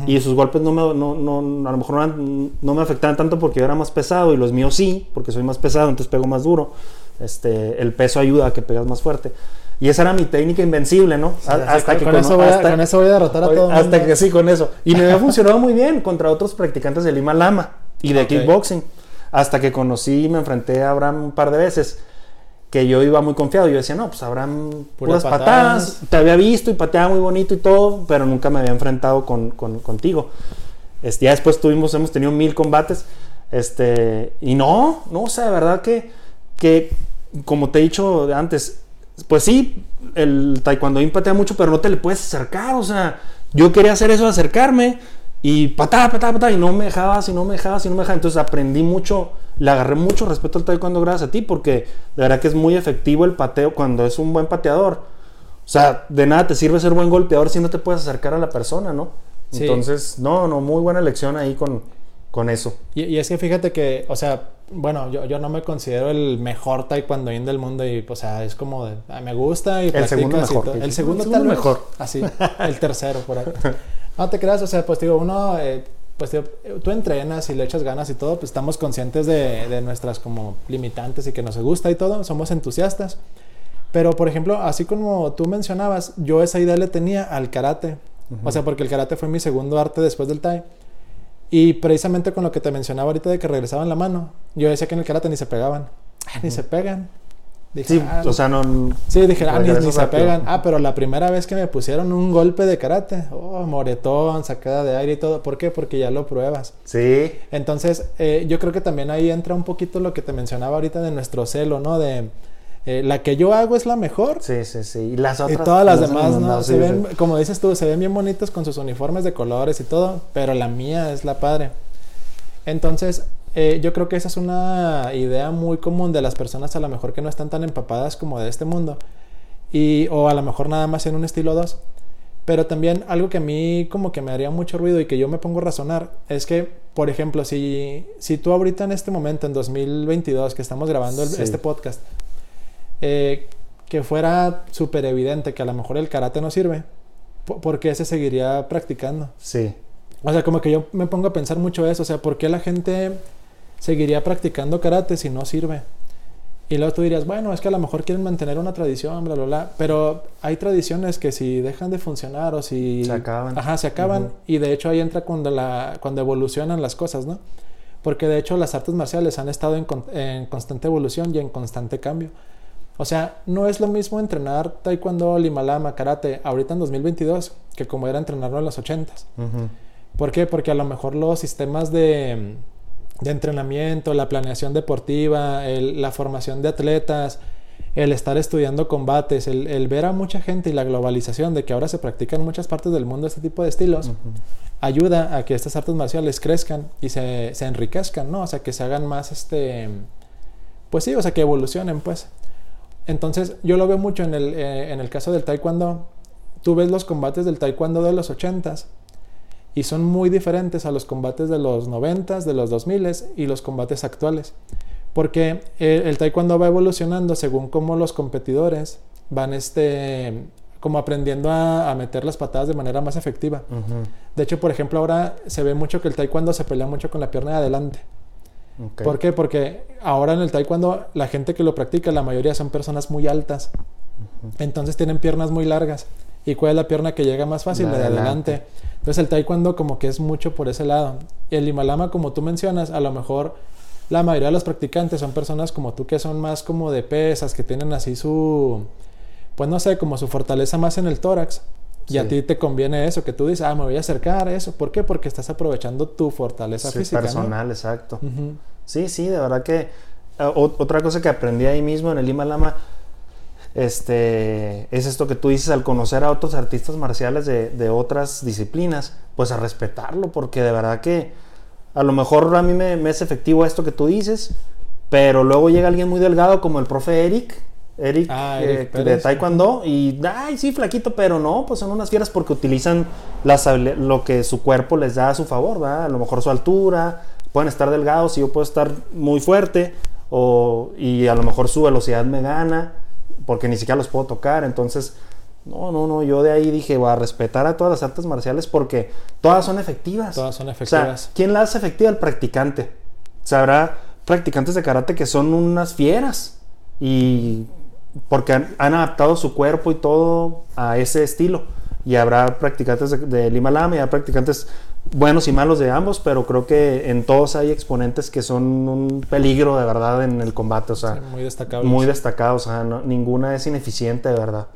Y sus golpes no me, no, no- a lo mejor no, eran- no me afectaban tanto porque yo era más pesado y los míos sí, porque soy más pesado, entonces pego más duro. Este, el peso ayuda a que pegas más fuerte. Y esa era mi técnica invencible, ¿no? Sí, hasta con, que con eso voy a, hasta- con eso voy a derrotar a todo hasta mundo. que sí, con eso. Y me había funcionado muy bien contra otros practicantes de Lima Lama y de kickboxing. Hasta que conocí y me enfrenté a Abraham un par de veces. Que yo iba muy confiado. Yo decía, no, pues Abraham, Puras puras patadas. patadas. Te había visto y pateaba muy bonito y todo, pero nunca me había enfrentado con, con- contigo. Este, ya después tuvimos, hemos tenido mil combates. Este, y no, no, o sea, de verdad que, que como te he dicho antes, pues sí, el taekwondo patea mucho, pero no te le puedes acercar. O sea, yo quería hacer eso, acercarme y patada, patada, patada, y no me dejabas, y no me dejabas, y no me dejabas. Entonces aprendí mucho, le agarré mucho respeto al taekwondo gracias a ti, porque de verdad que es muy efectivo el pateo cuando es un buen pateador. O sea, de nada te sirve ser buen golpeador si no te puedes acercar a la persona, ¿no? Sí. Entonces, no, no, muy buena lección ahí con, con eso. Y, y es que fíjate que, o sea, bueno, yo, yo no me considero el mejor taekwondoín del mundo y, o sea, es como de, ah, me gusta y El segundo y mejor, El segundo, El tal segundo mejor. Así, el tercero por ahí. No te creas, o sea, pues digo, uno, eh, pues digo, tú entrenas y le echas ganas y todo, pues estamos conscientes de, de nuestras como limitantes y que nos gusta y todo, somos entusiastas. Pero, por ejemplo, así como tú mencionabas, yo esa idea le tenía al karate. O sea, porque el karate fue mi segundo arte después del Tai. Y precisamente con lo que te mencionaba ahorita de que regresaban la mano, yo decía que en el karate ni se pegaban. Ah, ni se pegan. Dije, Sí, ah, o sea, no. sí, dije, ah, ni, se pegan. Ah, pero la primera vez que me pusieron un golpe de karate, oh, moretón, sacada de aire y todo. ¿Por qué? Porque ya lo pruebas. Sí, Entonces, eh, yo creo que también ahí entra un poquito lo que te mencionaba ahorita de nuestro celo, ¿no? De eh, la que yo hago es la mejor. sí, sí, sí. Y las Y otras. todas las no demás, ¿no? sí, se sí. ven, como dices tú, se ven bien bonitos con sus uniformes de colores y todo, pero la mía es la padre. Entonces, eh, yo creo que esa es una idea muy común de las personas a lo mejor que no están tan empapadas como de este mundo. Y, o a lo mejor nada más en un estilo 2. Pero también algo que a mí como que me haría mucho ruido y que yo me pongo a razonar es que, por ejemplo, si, si tú ahorita en este momento, en 2022, que estamos grabando el- Sí. este podcast, eh, que fuera súper evidente que a lo mejor el karate no sirve, po- ¿por qué se seguiría practicando? Sí. O sea, como que yo me pongo a pensar mucho eso, o sea, ¿por qué la gente seguiría practicando karate si no sirve? Y luego tú dirías, bueno, es que a lo mejor quieren mantener una tradición, bla, bla, bla. Pero hay tradiciones que si dejan de funcionar o si... Se acaban. Ajá, se acaban. Y de hecho ahí entra cuando, la, cuando evolucionan las cosas, ¿no? Porque de hecho las artes marciales han estado en, con- en constante evolución y en constante cambio. O sea, no es lo mismo entrenar taekwondo, limalama, karate ahorita en 2022 que como era entrenarlo en los 80s. Ujú. ¿Por qué? Porque a lo mejor los sistemas de, de entrenamiento, la planeación deportiva, el- la formación de atletas, el estar estudiando combates, el, el ver a mucha gente y la globalización de que ahora se practica en muchas partes del mundo este tipo de estilos, ayuda a que estas artes marciales crezcan y se, se enriquezcan, ¿no? O sea, que se hagan más, este, pues sí, o sea, que evolucionen, pues. Entonces, yo lo veo mucho en el, eh, en el caso del taekwondo. Tú ves los combates del taekwondo de los 80s y son muy diferentes a los combates de los 90s, de los 2000s y los combates actuales. Porque el, el taekwondo va evolucionando según cómo los competidores van este, como aprendiendo a, a meter las patadas de manera más efectiva. De hecho, por ejemplo, ahora se ve mucho que el taekwondo se pelea mucho con la pierna de adelante. ¿Por qué? Porque ahora en el taekwondo la gente que lo practica, la mayoría son personas muy altas. Entonces tienen piernas muy largas. ¿Y cuál es la pierna que llega más fácil? La La de adelante. adelante. Entonces el taekwondo como que es mucho por ese lado. Y el Himalama, como tú mencionas, a lo mejor la mayoría de los practicantes son personas como tú que son más como de pesas, que tienen así su, pues no sé, como su fortaleza más en el tórax. Y a ti te conviene eso, que tú dices, ah, me voy a acercar a eso. ¿Por qué? Porque estás aprovechando tu fortaleza Sí, física. ¿no? personal, exacto. Ujú. Sí, sí, de verdad que eh, otra cosa que aprendí ahí mismo en el Lima Lama este, es esto que tú dices al conocer a otros artistas marciales de, de otras disciplinas, pues a respetarlo, porque de verdad que a lo mejor a mí me, me es efectivo esto que tú dices, pero luego llega alguien muy delgado como el profe Eric, Eric, Ah, eh, de. Taekwondo, y ay, sí, flaquito, pero no, pues son unas fieras porque utilizan las, lo que su cuerpo les da a su favor, ¿verdad? A lo mejor su altura, pueden estar delgados y yo puedo estar muy fuerte, o, y a lo mejor su velocidad me gana, porque ni siquiera los puedo tocar, entonces, no, no, no, yo de ahí dije, voy a respetar a todas las artes marciales porque todas son efectivas. Todas son O efectivas. sea, ¿quién la hace efectiva? El practicante. O sea, habrá practicantes de karate que son unas fieras y porque han, han adaptado su cuerpo y todo a ese estilo. Y habrá practicantes de, de Lima Lama y habrá practicantes buenos y malos de ambos, pero creo que en todos hay exponentes que son un peligro de verdad en el combate. O sea, Sí, muy destacable. muy destacados. O sea, no- ninguna es ineficiente de verdad.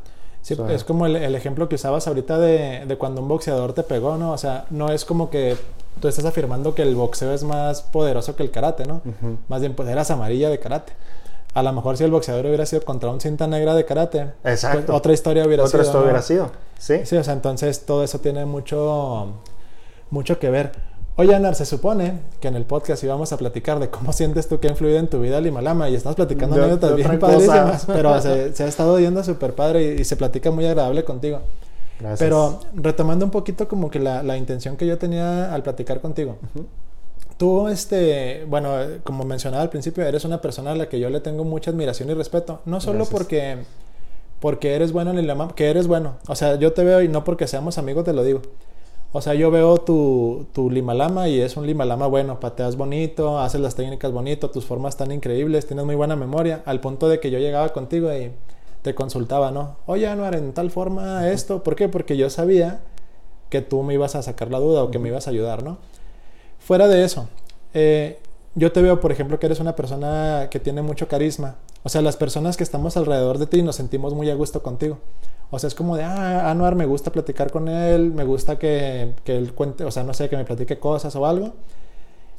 Sí, O sea, es como el, el ejemplo que usabas ahorita de, de cuando un boxeador te pegó, ¿no? O sea, no es como que tú estás afirmando que el boxeo es más poderoso que el karate, ¿no? Más bien, pues eras amarilla de karate. A lo mejor si el boxeador hubiera sido contra un cinta negra de karate, Exacto. pues, otra historia hubiera Otra sido. esto ¿no? hubiera sido. Sí. Sí, o sea, entonces todo eso tiene mucho, mucho que ver. Oye, Anar, se supone que en el podcast íbamos a platicar de cómo sientes tú que ha influido en tu vida el Himalama y estamos platicando De- anécdotas de bien otra cosa. padrísimas, pero se, se ha estado yendo súper padre y, y se platica muy agradable contigo. Gracias. Pero retomando un poquito como que la, la intención que yo tenía al platicar contigo. Tú, este, bueno, como mencionaba al principio, eres una persona a la que yo le tengo mucha admiración y respeto. No solo Gracias. porque, porque eres bueno en el Himalama, que eres bueno. O sea, yo te veo y no porque seamos amigos te lo digo. O sea, yo veo tu, tu limalama y es un limalama bueno, pateas bonito, haces las técnicas bonito, tus formas están increíbles, tienes muy buena memoria, al punto de que yo llegaba contigo y te consultaba, ¿no? Oye, Anuar, en tal forma esto, ¿por qué? Porque yo sabía que tú me ibas a sacar la duda o que me ibas a ayudar, ¿no? Fuera de eso, eh, yo te veo, por ejemplo, que eres una persona que tiene mucho carisma. O sea, las personas que estamos alrededor de ti nos sentimos muy a gusto contigo. O sea, es como de, ah, Anuar, me gusta platicar con él, me gusta que, que él cuente, o sea, no sé, que me platique cosas o algo.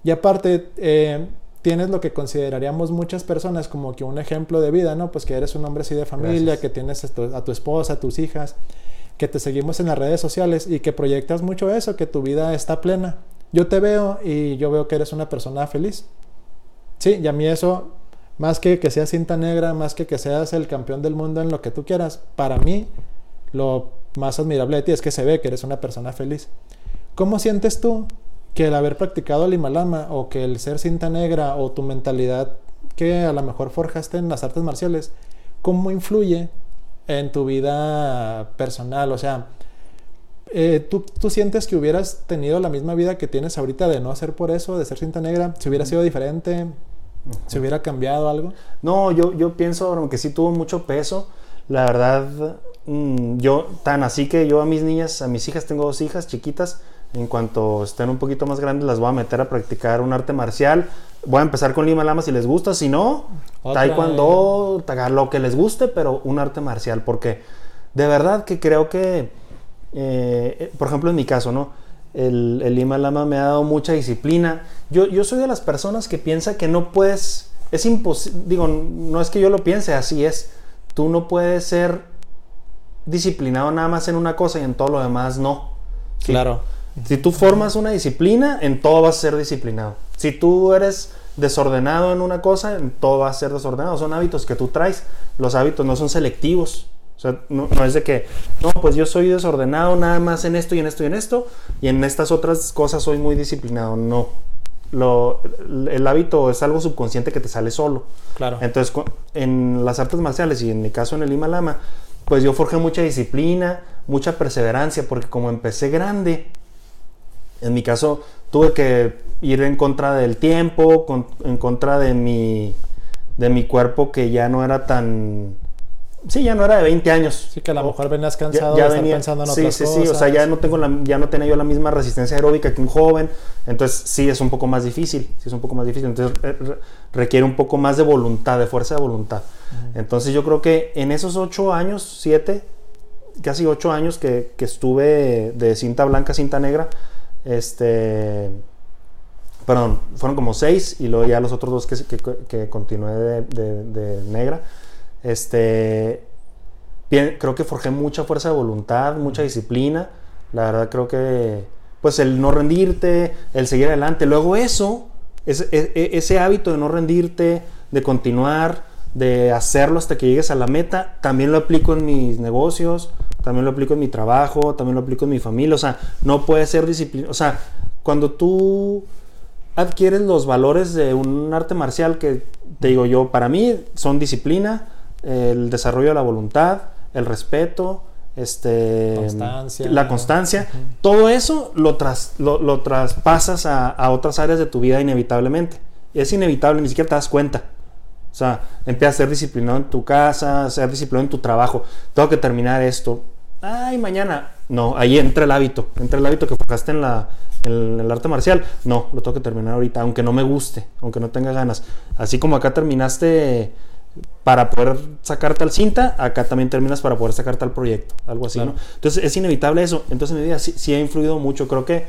Y aparte, eh, tienes lo que consideraríamos muchas personas como que un ejemplo de vida, ¿no? Pues que eres un hombre así de familia, Gracias. que tienes a tu, a tu esposa, a tus hijas, que te seguimos en las redes sociales y que proyectas mucho eso, que tu vida está plena. Yo te veo y yo veo que eres una persona feliz. Sí, y a mí eso, más que que seas cinta negra, más que que seas el campeón del mundo en lo que tú quieras, para mí lo más admirable de ti es que se ve que eres una persona feliz. ¿Cómo sientes tú que el haber practicado el Himalama o que el ser cinta negra o tu mentalidad que a lo mejor forjaste en las artes marciales, cómo influye en tu vida personal? O sea, eh, ¿tú, ¿tú, sientes que hubieras tenido la misma vida que tienes ahorita de no ser por eso, de ser cinta negra? ¿Si hubiera sido diferente? ¿Se hubiera cambiado algo? No, yo, yo pienso, aunque sí tuvo mucho peso, la verdad, mmm, yo tan así que yo a mis niñas, a mis hijas, tengo dos hijas chiquitas, en cuanto estén un poquito más grandes las voy a meter a practicar un arte marcial. Voy a empezar con Lima Lama si les gusta, si no, Otra, Taekwondo, lo que les guste, pero un arte marcial, porque de verdad que creo que, eh, por ejemplo en mi caso, ¿no? El, el Lima Lama me ha dado mucha disciplina. Yo, yo soy de las personas que piensa que no puedes, es imposible, digo, no es que yo lo piense, así es. Tú no puedes ser disciplinado nada más en una cosa y en todo lo demás no. ¿sí? Claro. Si tú formas una disciplina, en todo vas a ser disciplinado. Si tú eres desordenado en una cosa, en todo va a ser desordenado. Son hábitos que tú traes. Los hábitos no son selectivos. O sea, no, no, es de que, no, pues yo soy desordenado nada más en esto y en esto y en esto, y en estas otras cosas soy muy disciplinado. No. Lo, el hábito es algo subconsciente que te sale solo. Claro. Entonces, en las artes marciales y en mi caso en el Himalama, pues yo forjé mucha disciplina, mucha perseverancia, porque como empecé grande, en mi caso tuve que ir en contra del tiempo, con, en contra de mi, de mi cuerpo que ya no era tan... Sí, ya no era de 20 años. Sí, que a lo mejor venías cansado ya, ya de venía, estar pensando en sí, otras sí, cosas. Sí, o sea, ya no, tengo la, ya no tenía yo la misma resistencia aeróbica que un joven. Entonces, sí, es un poco más difícil. Sí, es un poco más difícil. Entonces, re requiere un poco más de voluntad, de fuerza de voluntad. Uh -huh. Entonces, yo creo que en esos 8 años, 7, casi 8 años que, que estuve de cinta blanca a cinta negra, este. Perdón, fueron como seis y luego ya los otros dos que, que, que continué de, de, de, negra. Este. Bien, creo que forjé mucha fuerza de voluntad, mucha disciplina. La verdad, creo que. Pues el no rendirte, el seguir adelante. Luego, eso, ese, ese hábito de no rendirte, de continuar, de hacerlo hasta que llegues a la meta, también lo aplico en mis negocios, también lo aplico en mi trabajo, también lo aplico en mi familia. O sea, no puede ser disciplina. O sea, cuando tú adquieres los valores de un arte marcial que, te digo yo, para mí son disciplina, el desarrollo de la voluntad, el respeto, este, constancia, la constancia, uh -huh. todo eso lo, tras, lo, lo traspasas a, a, otras áreas de tu vida inevitablemente. Es inevitable, ni siquiera te das cuenta. O sea, empiezas a ser disciplinado en tu casa, a ser disciplinado en tu trabajo. Tengo que terminar esto. Ay, mañana. No, ahí entra el hábito. Entra el hábito que forjaste en, la, en el arte marcial. No, lo tengo que terminar ahorita, aunque no me guste, aunque no tenga ganas. Así como acá terminaste para poder sacar tal cinta, acá también terminas para poder sacar tal proyecto. Algo así, claro. ¿no? Entonces es inevitable eso. Entonces mi vida sí, sí ha influido mucho. Creo que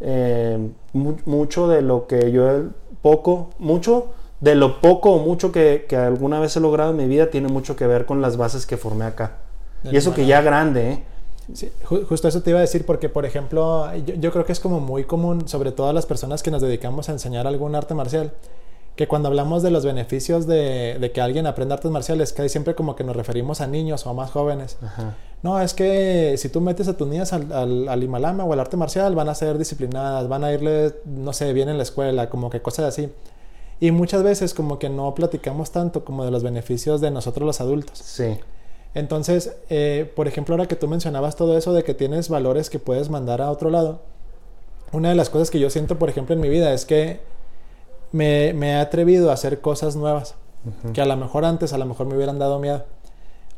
eh, mu mucho de lo que yo, poco, mucho de lo poco o mucho que, que, alguna vez he logrado en mi vida tiene mucho que ver con las bases que formé acá. y eso que ya grande, ¿eh? Sí, justo eso te iba a decir porque, por ejemplo, yo, yo, creo que es como muy común, sobre todo a las personas que nos dedicamos a enseñar algún arte marcial, que cuando hablamos de los beneficios de, de que alguien aprenda artes marciales, que siempre como que nos referimos a niños o a más jóvenes. Ajá. No, es que si tú metes a tus niñas al, al, al Himalama o al arte marcial, van a ser disciplinadas, van a irle, no sé, bien en la escuela, como que cosas así. Y muchas veces como que no platicamos tanto como de los beneficios de nosotros los adultos. Sí. Entonces, eh, por ejemplo, ahora que tú mencionabas todo eso de que tienes valores que puedes mandar a otro lado, una de las cosas que yo siento, por ejemplo, en mi vida es que me, me he atrevido a hacer cosas nuevas, uh -huh. que a lo mejor antes, a lo mejor me hubieran dado miedo.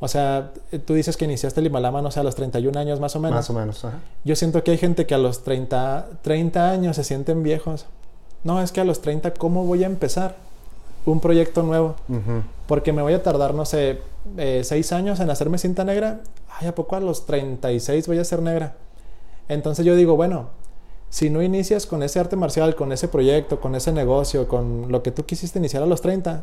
O sea, tú dices que iniciaste el Himalama, no sé, a los 31 años más o menos. Más o menos, ajá. Yo siento que hay gente que a los 30, 30 años se sienten viejos. No, es que a los 30, ¿cómo voy a empezar un proyecto nuevo? Uh -huh. Porque me voy a tardar, no sé, eh, 6 años en hacerme cinta negra. Ay, ¿a poco a los 36 voy a ser negra? Entonces yo digo, bueno, si no inicias con ese arte marcial, con ese proyecto, con ese negocio, con lo que tú quisiste iniciar a los 30,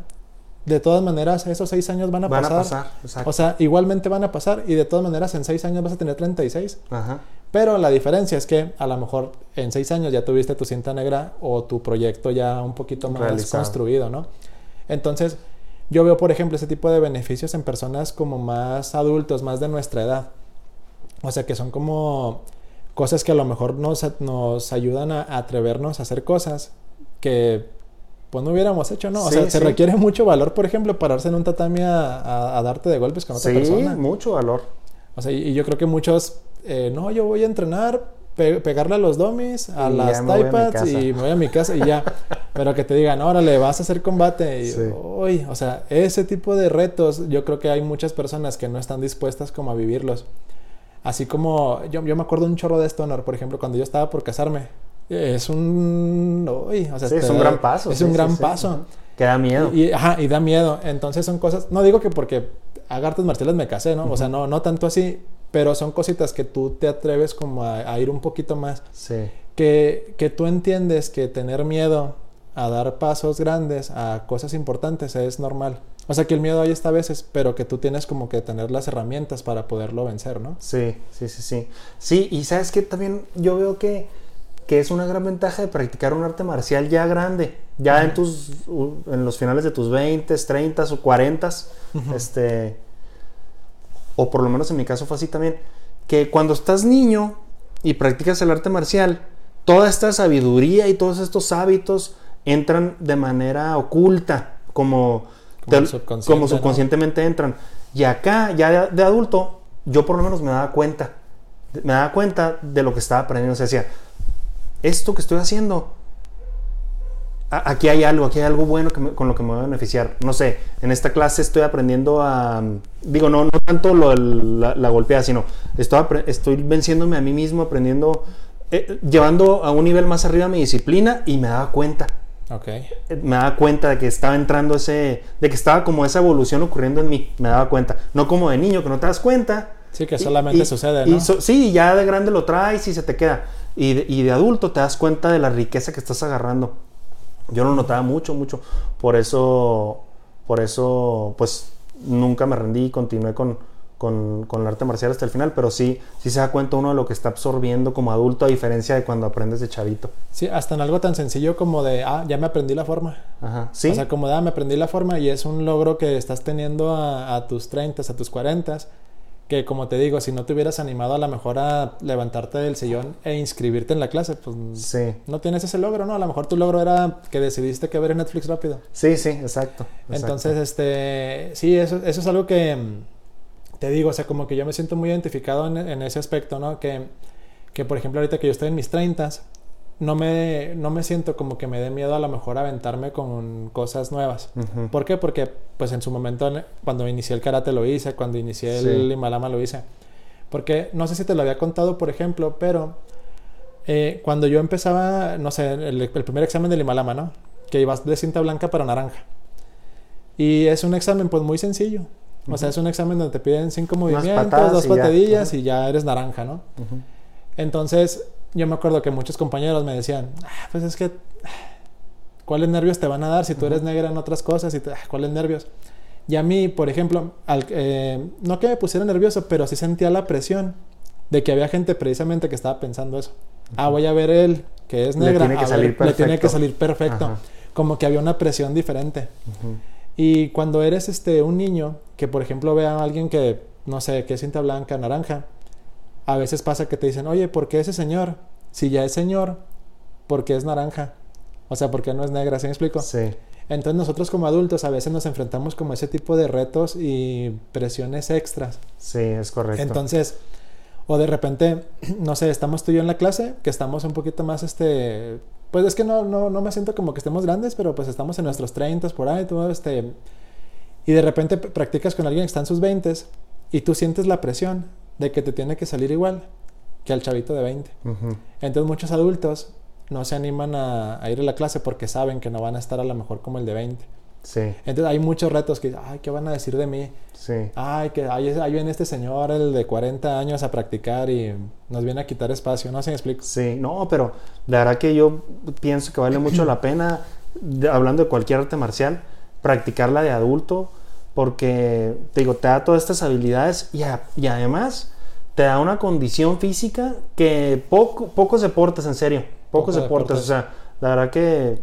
de todas maneras, esos seis años van a van pasar. A pasar exacto. O sea, igualmente van a pasar y de todas maneras en seis años vas a tener 36. Ajá. Pero la diferencia es que a lo mejor en seis años ya tuviste tu cinta negra o tu proyecto ya un poquito más Realizado. construido, ¿no? Entonces, yo veo, por ejemplo, ese tipo de beneficios en personas como más adultos, más de nuestra edad. O sea, que son como cosas que a lo mejor nos, nos ayudan a, a atrevernos a hacer cosas que pues no hubiéramos hecho, ¿no? O Sí, sea, se sí. requiere mucho valor, por ejemplo, pararse en un tatami a, a- a darte de golpes con otra Sí, persona. mucho valor. O sea, y, y yo creo que muchos, eh, no, yo voy a entrenar, pe- pegarle a los dummies, a Y las casa. y me voy a mi casa y ya. Pero que te digan, órale, vas a hacer combate. Y, Sí. uy, o sea, ese tipo de retos, yo creo que hay muchas personas que no están dispuestas como a vivirlos. Así como, yo, yo me acuerdo un chorro de esto, Honor, por ejemplo, cuando yo estaba por casarme. Es un... uy, o sea, Sí, es un da- gran paso. Es sí, un sí, gran paso. Que da miedo. Y, y- ajá, y da miedo. Entonces son cosas, no digo que porque haga artes marciales me casé, ¿no? O sea, no, no tanto así, pero son cositas que tú te atreves como a, a ir un poquito más. Sí. Que, que tú entiendes que tener miedo a dar pasos grandes a cosas importantes es normal. O sea, que el miedo ahí está a veces, pero que tú tienes como que tener las herramientas para poderlo vencer, ¿no? Sí, sí, sí, sí. Sí, y sabes que también yo veo que, que es una gran ventaja de practicar un arte marcial ya grande, ya en tus en los finales de tus 20, 30 o 40, este o por lo menos en mi caso fue así también, que cuando estás niño y practicas el arte marcial, toda esta sabiduría y todos estos hábitos entran de manera oculta, como Como te- subconsciente, como ¿no? subconscientemente entran. Y acá, ya de, de adulto, yo por lo menos me daba cuenta, me daba cuenta de lo que estaba aprendiendo. O sea, decía, esto que estoy haciendo, a- aquí hay algo, aquí hay algo bueno que me- con lo que me voy a beneficiar. No sé, en esta clase estoy aprendiendo a, digo, no, no tanto lo, la, la golpeada, sino estoy venciéndome a mí mismo, aprendiendo, eh, llevando a un nivel más arriba mi disciplina y me daba cuenta. Ok. Eh, Me daba cuenta de que estaba entrando ese, de que estaba como esa evolución ocurriendo en mí, me daba cuenta. No como de niño que no te das cuenta. Sí, que Y- solamente y- sucede, y ¿no? so- sí, ya de grande lo traes y se te queda. Y de, y de adulto te das cuenta de la riqueza que estás agarrando. Yo lo notaba mucho, mucho. Por eso, por eso, pues nunca me rendí y continué con, con, con el arte marcial hasta el final. Pero sí, sí se da cuenta uno de lo que está absorbiendo como adulto a diferencia de cuando aprendes de chavito. Sí, hasta en algo tan sencillo como de, ah, ya me aprendí la forma. Ajá. Sí. O sea, como de, ah, me aprendí la forma y es un logro que estás teniendo a, a tus 30, a tus 40, que como te digo, si no te hubieras animado a lo mejor a levantarte del sillón e inscribirte en la clase, pues sí. no tienes ese logro, ¿no? A lo mejor tu logro era que decidiste que ver en Netflix rápido. Sí, sí, exacto. exacto. Entonces, este, sí, eso, eso es algo que te digo, o sea, como que yo me siento muy identificado en, en ese aspecto, ¿no? Que, que, por ejemplo, ahorita que yo estoy en mis 30, no me, no me siento como que me dé miedo a lo mejor aventarme con cosas nuevas. ¿Por qué? Porque pues en su momento, en- cuando inicié el karate lo hice, cuando inicié Sí. el Himalama lo hice. Porque no sé si te lo había contado, por ejemplo, pero eh, cuando yo empezaba, no sé, el, el primer examen del Himalama, ¿no? Que ibas de cinta blanca para naranja. Y es un examen pues muy sencillo. O sea, es un examen donde te piden cinco movimientos, dos y patadillas y ya eres naranja, ¿no? Entonces, yo me acuerdo que muchos compañeros me decían, "Ah, pues es que, ¿cuáles nervios te van a dar si tú eres negra en otras cosas? Y te- ah, ¿Cuáles nervios? Y a mí, por ejemplo, al- eh, no que me pusiera nervioso, pero sí sentía la presión de que había gente precisamente que estaba pensando eso. Ah, voy a ver él, que es Le negra, tiene que salir ver, le tiene que perfecto. salir perfecto. Ajá. Como que había una presión diferente. Y cuando eres este, un niño que, por ejemplo, ve a alguien que, no sé, que es cinta blanca, naranja, a veces pasa que te dicen, oye, ¿por qué ese señor? Si ya es señor, ¿por qué es naranja? O sea, ¿por qué no es negra? ¿Sí me explico? Sí. Entonces nosotros como adultos a veces nos enfrentamos como a ese tipo de retos y presiones extras. Sí, es correcto. Entonces, o de repente, no sé, estamos tú y yo en la clase, que estamos un poquito más, este, pues es que no, no, no me siento como que estemos grandes, pero pues estamos en nuestros 30 por ahí, tú, este, y de repente practicas con alguien que está en sus 20 y tú sientes la presión de que te tiene que salir igual que al chavito de 20. Ujú. Entonces muchos adultos no se animan a, a ir a la clase porque saben que no van a estar a lo mejor como el de 20. Sí, Entonces hay muchos retos que, ay, ¿qué van a decir de mí? sí. Ay, que ahí, ahí viene este señor, el de 40 años, a practicar y nos viene a quitar espacio. No si me explico. Sí, no, pero la verdad que yo pienso que vale mucho la pena, de- hablando de cualquier arte marcial, practicarla de adulto, porque te digo, te da todas estas habilidades y, a- y además te da una condición física que poco, pocos deportes, en serio, pocos deportes. deportes. O sea, la verdad que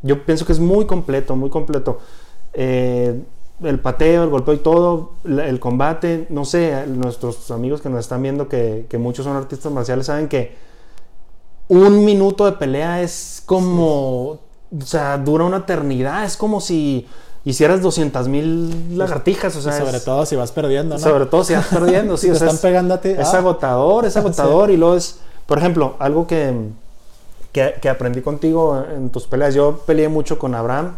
yo pienso que es muy completo, muy completo. Eh, el pateo, el golpeo y todo, el combate, no sé, nuestros amigos que nos están viendo, que, que muchos son artistas marciales, saben que un minuto de pelea es como, o sea, dura una eternidad, es como si hicieras 200 mil lagartijas, o Y sea, sobre es- todo si vas perdiendo, ¿no? sobre todo si vas perdiendo, sí, Si o te sea, están es- pegando a ti. es ah, agotador, es agotador y luego es, por ejemplo, algo que, que, que aprendí contigo en tus peleas. Yo peleé mucho con Abraham.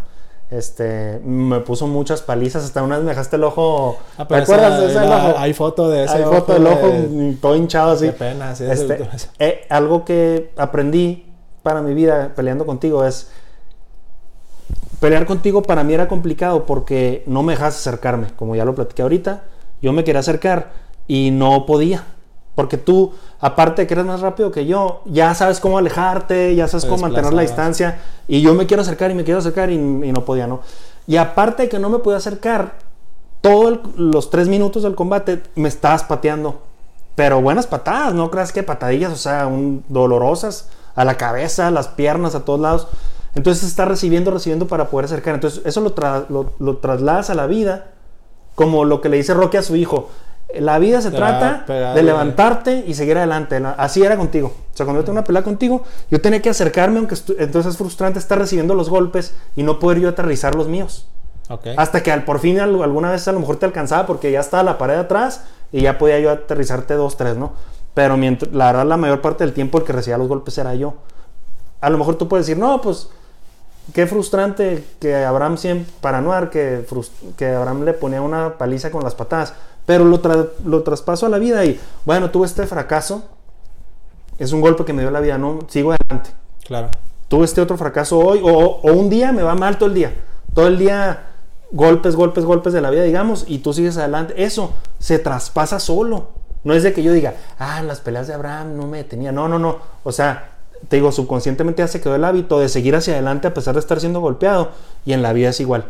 Este, me puso muchas palizas, hasta una vez me dejaste el ojo. ah, ¿Te acuerdas de ese ojo? Hay foto de ese Hay foto del ojo de- todo hinchado así. Qué pena, sí. Este, es- eh, algo que aprendí para mi vida peleando contigo es pelear contigo para mí era complicado porque no me dejas acercarme, como ya lo platiqué ahorita. Yo me quería acercar y no podía. Porque tú, aparte de que eres más rápido que yo, ya sabes cómo alejarte, ya sabes cómo mantener la distancia. Y yo me quiero acercar y me quiero acercar y, y no podía, ¿no? Y aparte de que no me podía acercar, todos los tres minutos del combate me estabas pateando. Pero buenas patadas, no creas que patadillas, o sea, un, dolorosas a la cabeza, a las piernas, a todos lados. Entonces estás recibiendo, recibiendo para poder acercar. Entonces eso lo, tra- lo, lo trasladas a la vida como lo que le dice Roque a su hijo. La vida se Te va a trata de levantarte y seguir adelante. La- Así era contigo. O sea, cuando yo tengo una pelea contigo, yo tenía que acercarme, aunque entonces es frustrante estar recibiendo los golpes y no poder yo aterrizar los míos. Ok. Hasta que al, por fin al- alguna vez a lo mejor te alcanzaba porque ya estaba la pared atrás y ya podía yo aterrizarte dos, tres, ¿no? Pero mientras, la verdad, la mayor parte del tiempo el que recibía los golpes era yo. A lo mejor tú puedes decir, no, pues qué frustrante que Abraham siempre, para que, que Abraham le ponía una paliza con las patadas. Pero lo, tra- lo traspaso a la vida y, bueno, tuve este fracaso. Es un golpe que me dio la vida, no, sigo adelante Claro. tuve este otro fracaso hoy, o, o un día me va mal todo el día. Todo el día golpes, golpes, golpes de la vida, digamos, y tú sigues adelante. Eso se traspasa solo. No es de que yo diga, ah, las peleas de Abraham no me detenían. No, no, no. O sea, te digo, subconscientemente ya se quedó el hábito de seguir hacia adelante a pesar de estar siendo golpeado. Y en la vida es igual.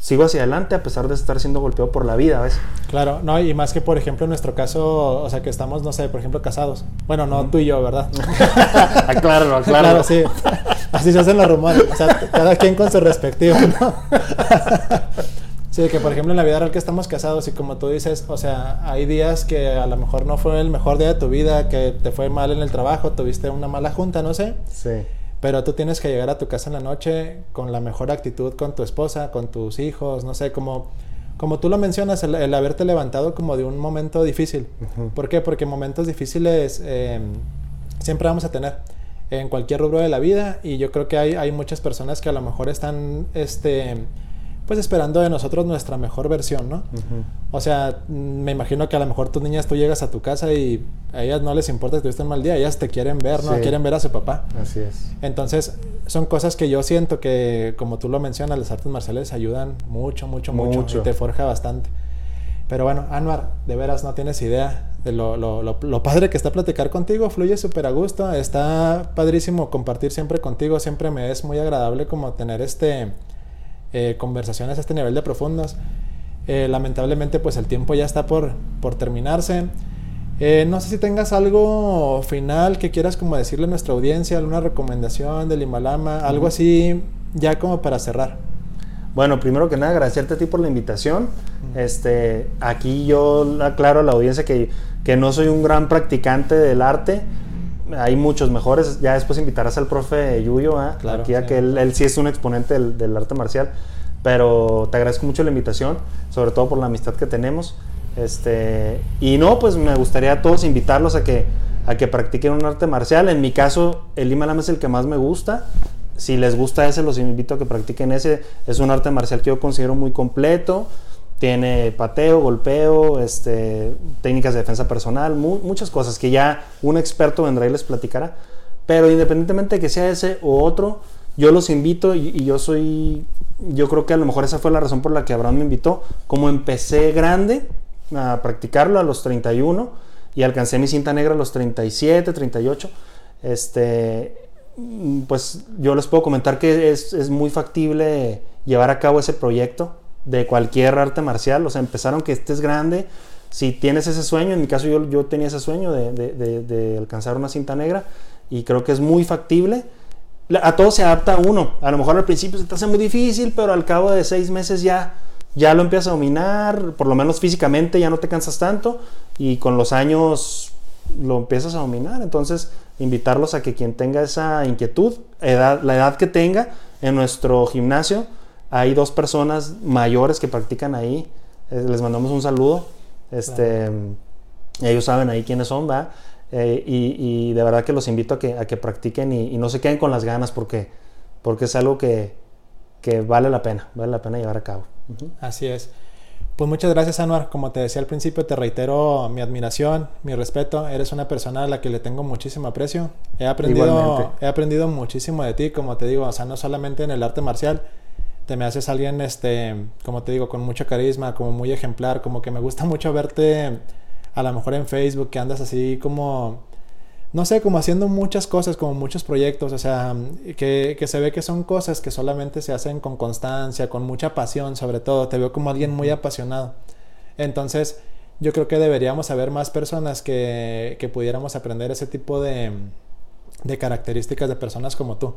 Sigo hacia adelante a pesar de estar siendo golpeado por la vida, ¿ves? Claro, no, y más que por ejemplo en nuestro caso, o sea, que estamos, no sé, por ejemplo, casados. Bueno, no tú y yo, ¿verdad? acláralo, acláralo. Claro, sí. Así se hacen los rumores. O sea, cada quien con su respectivo, ¿no? Sí, que por ejemplo en la vida real que estamos casados y como tú dices, o sea, hay días que a lo mejor no fue el mejor día de tu vida, que te fue mal en el trabajo, tuviste una mala junta, no sé. Sí. Pero tú tienes que llegar a tu casa en la noche con la mejor actitud con tu esposa, con tus hijos, no sé, como, como tú lo mencionas, el, el haberte levantado como de un momento difícil. ¿Por qué? Porque momentos difíciles eh, siempre vamos a tener en cualquier rubro de la vida y yo creo que hay, hay muchas personas que a lo mejor están, este, pues esperando de nosotros nuestra mejor versión, ¿no? O sea, mm, me imagino que a lo mejor tus niñas tú llegas a tu casa y a ellas no les importa que tuviste un mal día, ellas te quieren ver, ¿no? Sí. Quieren ver a su papá. Así es. Entonces, son cosas que yo siento que, como tú lo mencionas, las artes marciales ayudan mucho, mucho, mucho, Mucho. y te forja bastante. Pero bueno, Anwar, de veras no tienes idea de lo, lo, lo, lo padre que está platicar contigo, fluye súper a gusto, está padrísimo compartir siempre contigo, siempre me es muy agradable como tener este eh, conversaciones a este nivel de profundas. Eh, lamentablemente pues el tiempo ya está por, por terminarse. Eh, no sé si tengas algo final que quieras como decirle a nuestra audiencia, alguna recomendación del Himalama, algo así ya como para cerrar. Bueno, primero que nada, agradecerte a ti por la invitación. Este, aquí yo aclaro a la audiencia que, que no soy un gran practicante del arte. Hay muchos mejores. Ya después invitarás al profe Yuyo, ¿ah? Claro, aquí a sí. que él, él sí es un exponente del, del arte marcial. Pero te agradezco mucho la invitación, sobre todo por la amistad que tenemos. Este, y no, pues me gustaría a todos invitarlos a que, a que practiquen un arte marcial. En mi caso, el Himalama es el que más me gusta. Si les gusta ese, los invito a que practiquen ese. Es un arte marcial que yo considero muy completo. Tiene pateo, golpeo, este, técnicas de defensa personal, mu- muchas cosas que ya un experto vendrá y les platicará. Pero independientemente de que sea ese o otro, yo los invito y, y yo soy, yo creo que a lo mejor esa fue la razón por la que Abraham me invitó. Como empecé grande a practicarlo a los 31 y alcancé mi cinta negra a los 37, 38, este, pues yo les puedo comentar que es, es muy factible llevar a cabo ese proyecto de cualquier arte marcial. O sea, empezaron que estés grande, si tienes ese sueño, en mi caso yo, yo tenía ese sueño de, de, de, alcanzar una cinta negra y creo que es muy factible. A todo se adapta uno. A lo mejor al principio se te hace muy difícil, pero al cabo de seis meses ya, ya lo empiezas a dominar, por lo menos físicamente ya no te cansas tanto y con los años lo empiezas a dominar. Entonces, invitarlos a que quien tenga esa inquietud, edad, la edad que tenga, en nuestro gimnasio hay dos personas mayores que practican ahí. Eh, les mandamos un saludo. Este, Ellos saben ahí quiénes son, ¿va? Eh, y, de verdad que los invito a que, a que practiquen y, no se queden con las ganas porque, porque es algo que, que vale la pena, vale la pena llevar a cabo. Así es. Pues muchas gracias, Anuar. Como te decía al principio, te reitero mi admiración, mi respeto. Eres una persona a la que le tengo muchísimo aprecio. He aprendido, he aprendido muchísimo de ti, como te digo, o sea, no solamente en el arte marcial. Te me haces alguien, este, como te digo, con mucho carisma, como muy ejemplar, como que me gusta mucho verte a lo mejor en Facebook, que andas así como no sé, como haciendo muchas cosas, como muchos proyectos, o sea, que, que, se ve que son cosas que solamente se hacen con constancia, con mucha pasión, sobre todo, te veo como alguien muy apasionado. Entonces, yo creo que deberíamos haber más personas que, que pudiéramos aprender ese tipo de, de características de personas como tú.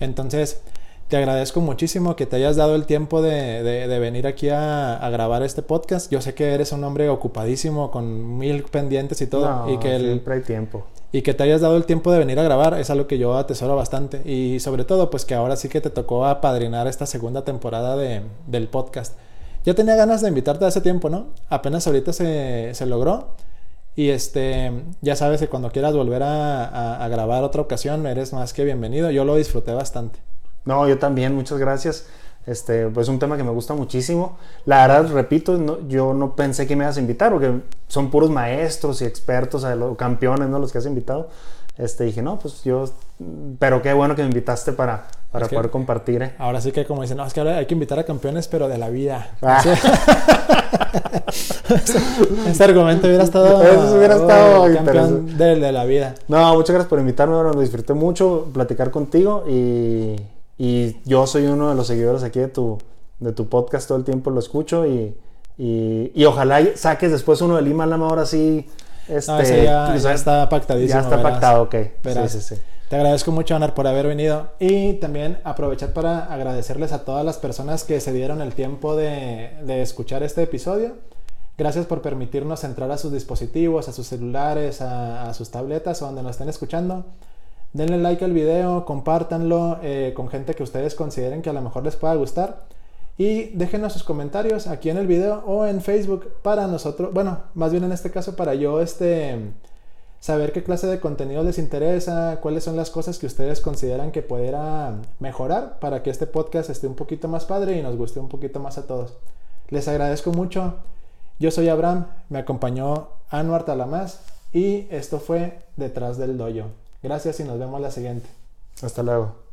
Entonces, te agradezco muchísimo que te hayas dado el tiempo de, de, venir aquí a, a, grabar este podcast. Yo sé que eres un hombre ocupadísimo, con mil pendientes y todo. y que el, siempre hay tiempo y que te hayas dado el tiempo de venir a grabar es algo que yo atesoro bastante y sobre todo pues que ahora sí que te tocó apadrinar esta segunda temporada de, del podcast. Ya tenía ganas de invitarte hace tiempo, ¿no? Apenas ahorita se, se logró y este, ya sabes que cuando quieras volver a, a, grabar otra ocasión eres más que bienvenido, yo lo disfruté bastante. No, yo también, muchas gracias. Este, pues un tema que me gusta muchísimo. La verdad, repito, yo no pensé que me ibas a invitar, porque son puros maestros y expertos, campeones, ¿no? Los que has invitado. Este, dije, no, pues yo, pero qué bueno que me invitaste para, para poder compartir. ¿eh? Ahora sí que como dicen, no, es que ahora hay que invitar a campeones, pero de la vida. Ah. Ese argumento hubiera estado... Eso hubiera estado... campeón de, de, la vida. No, muchas gracias por invitarme, ahora lo disfruté mucho platicar contigo y y yo soy uno de los seguidores aquí de tu, de tu podcast, todo el tiempo lo escucho y, y, ojalá saques después uno del Himalama ahora sí. Este, ya, está pactadísimo. Ya está pactado, ok. Sí, sí, Te agradezco mucho, Anar, por haber venido. Y también aprovechar para agradecerles a todas las personas que se dieron el tiempo de, de escuchar este episodio. Gracias por permitirnos entrar a sus dispositivos, a sus celulares, a, a sus tabletas o donde nos estén escuchando. Denle like al video, compártanlo eh, con gente que ustedes consideren que a lo mejor les pueda gustar. Y déjenos sus comentarios aquí en el video o en Facebook para nosotros, bueno, más bien en este caso para yo este, saber qué clase de contenido les interesa, cuáles son las cosas que ustedes consideran que pudiera mejorar para que este podcast esté un poquito más padre y nos guste un poquito más a todos. Les agradezco mucho. Yo soy Abraham, me acompañó Anuar Talamás y esto fue Detrás del Doyo. Gracias y nos vemos la siguiente. Hasta luego.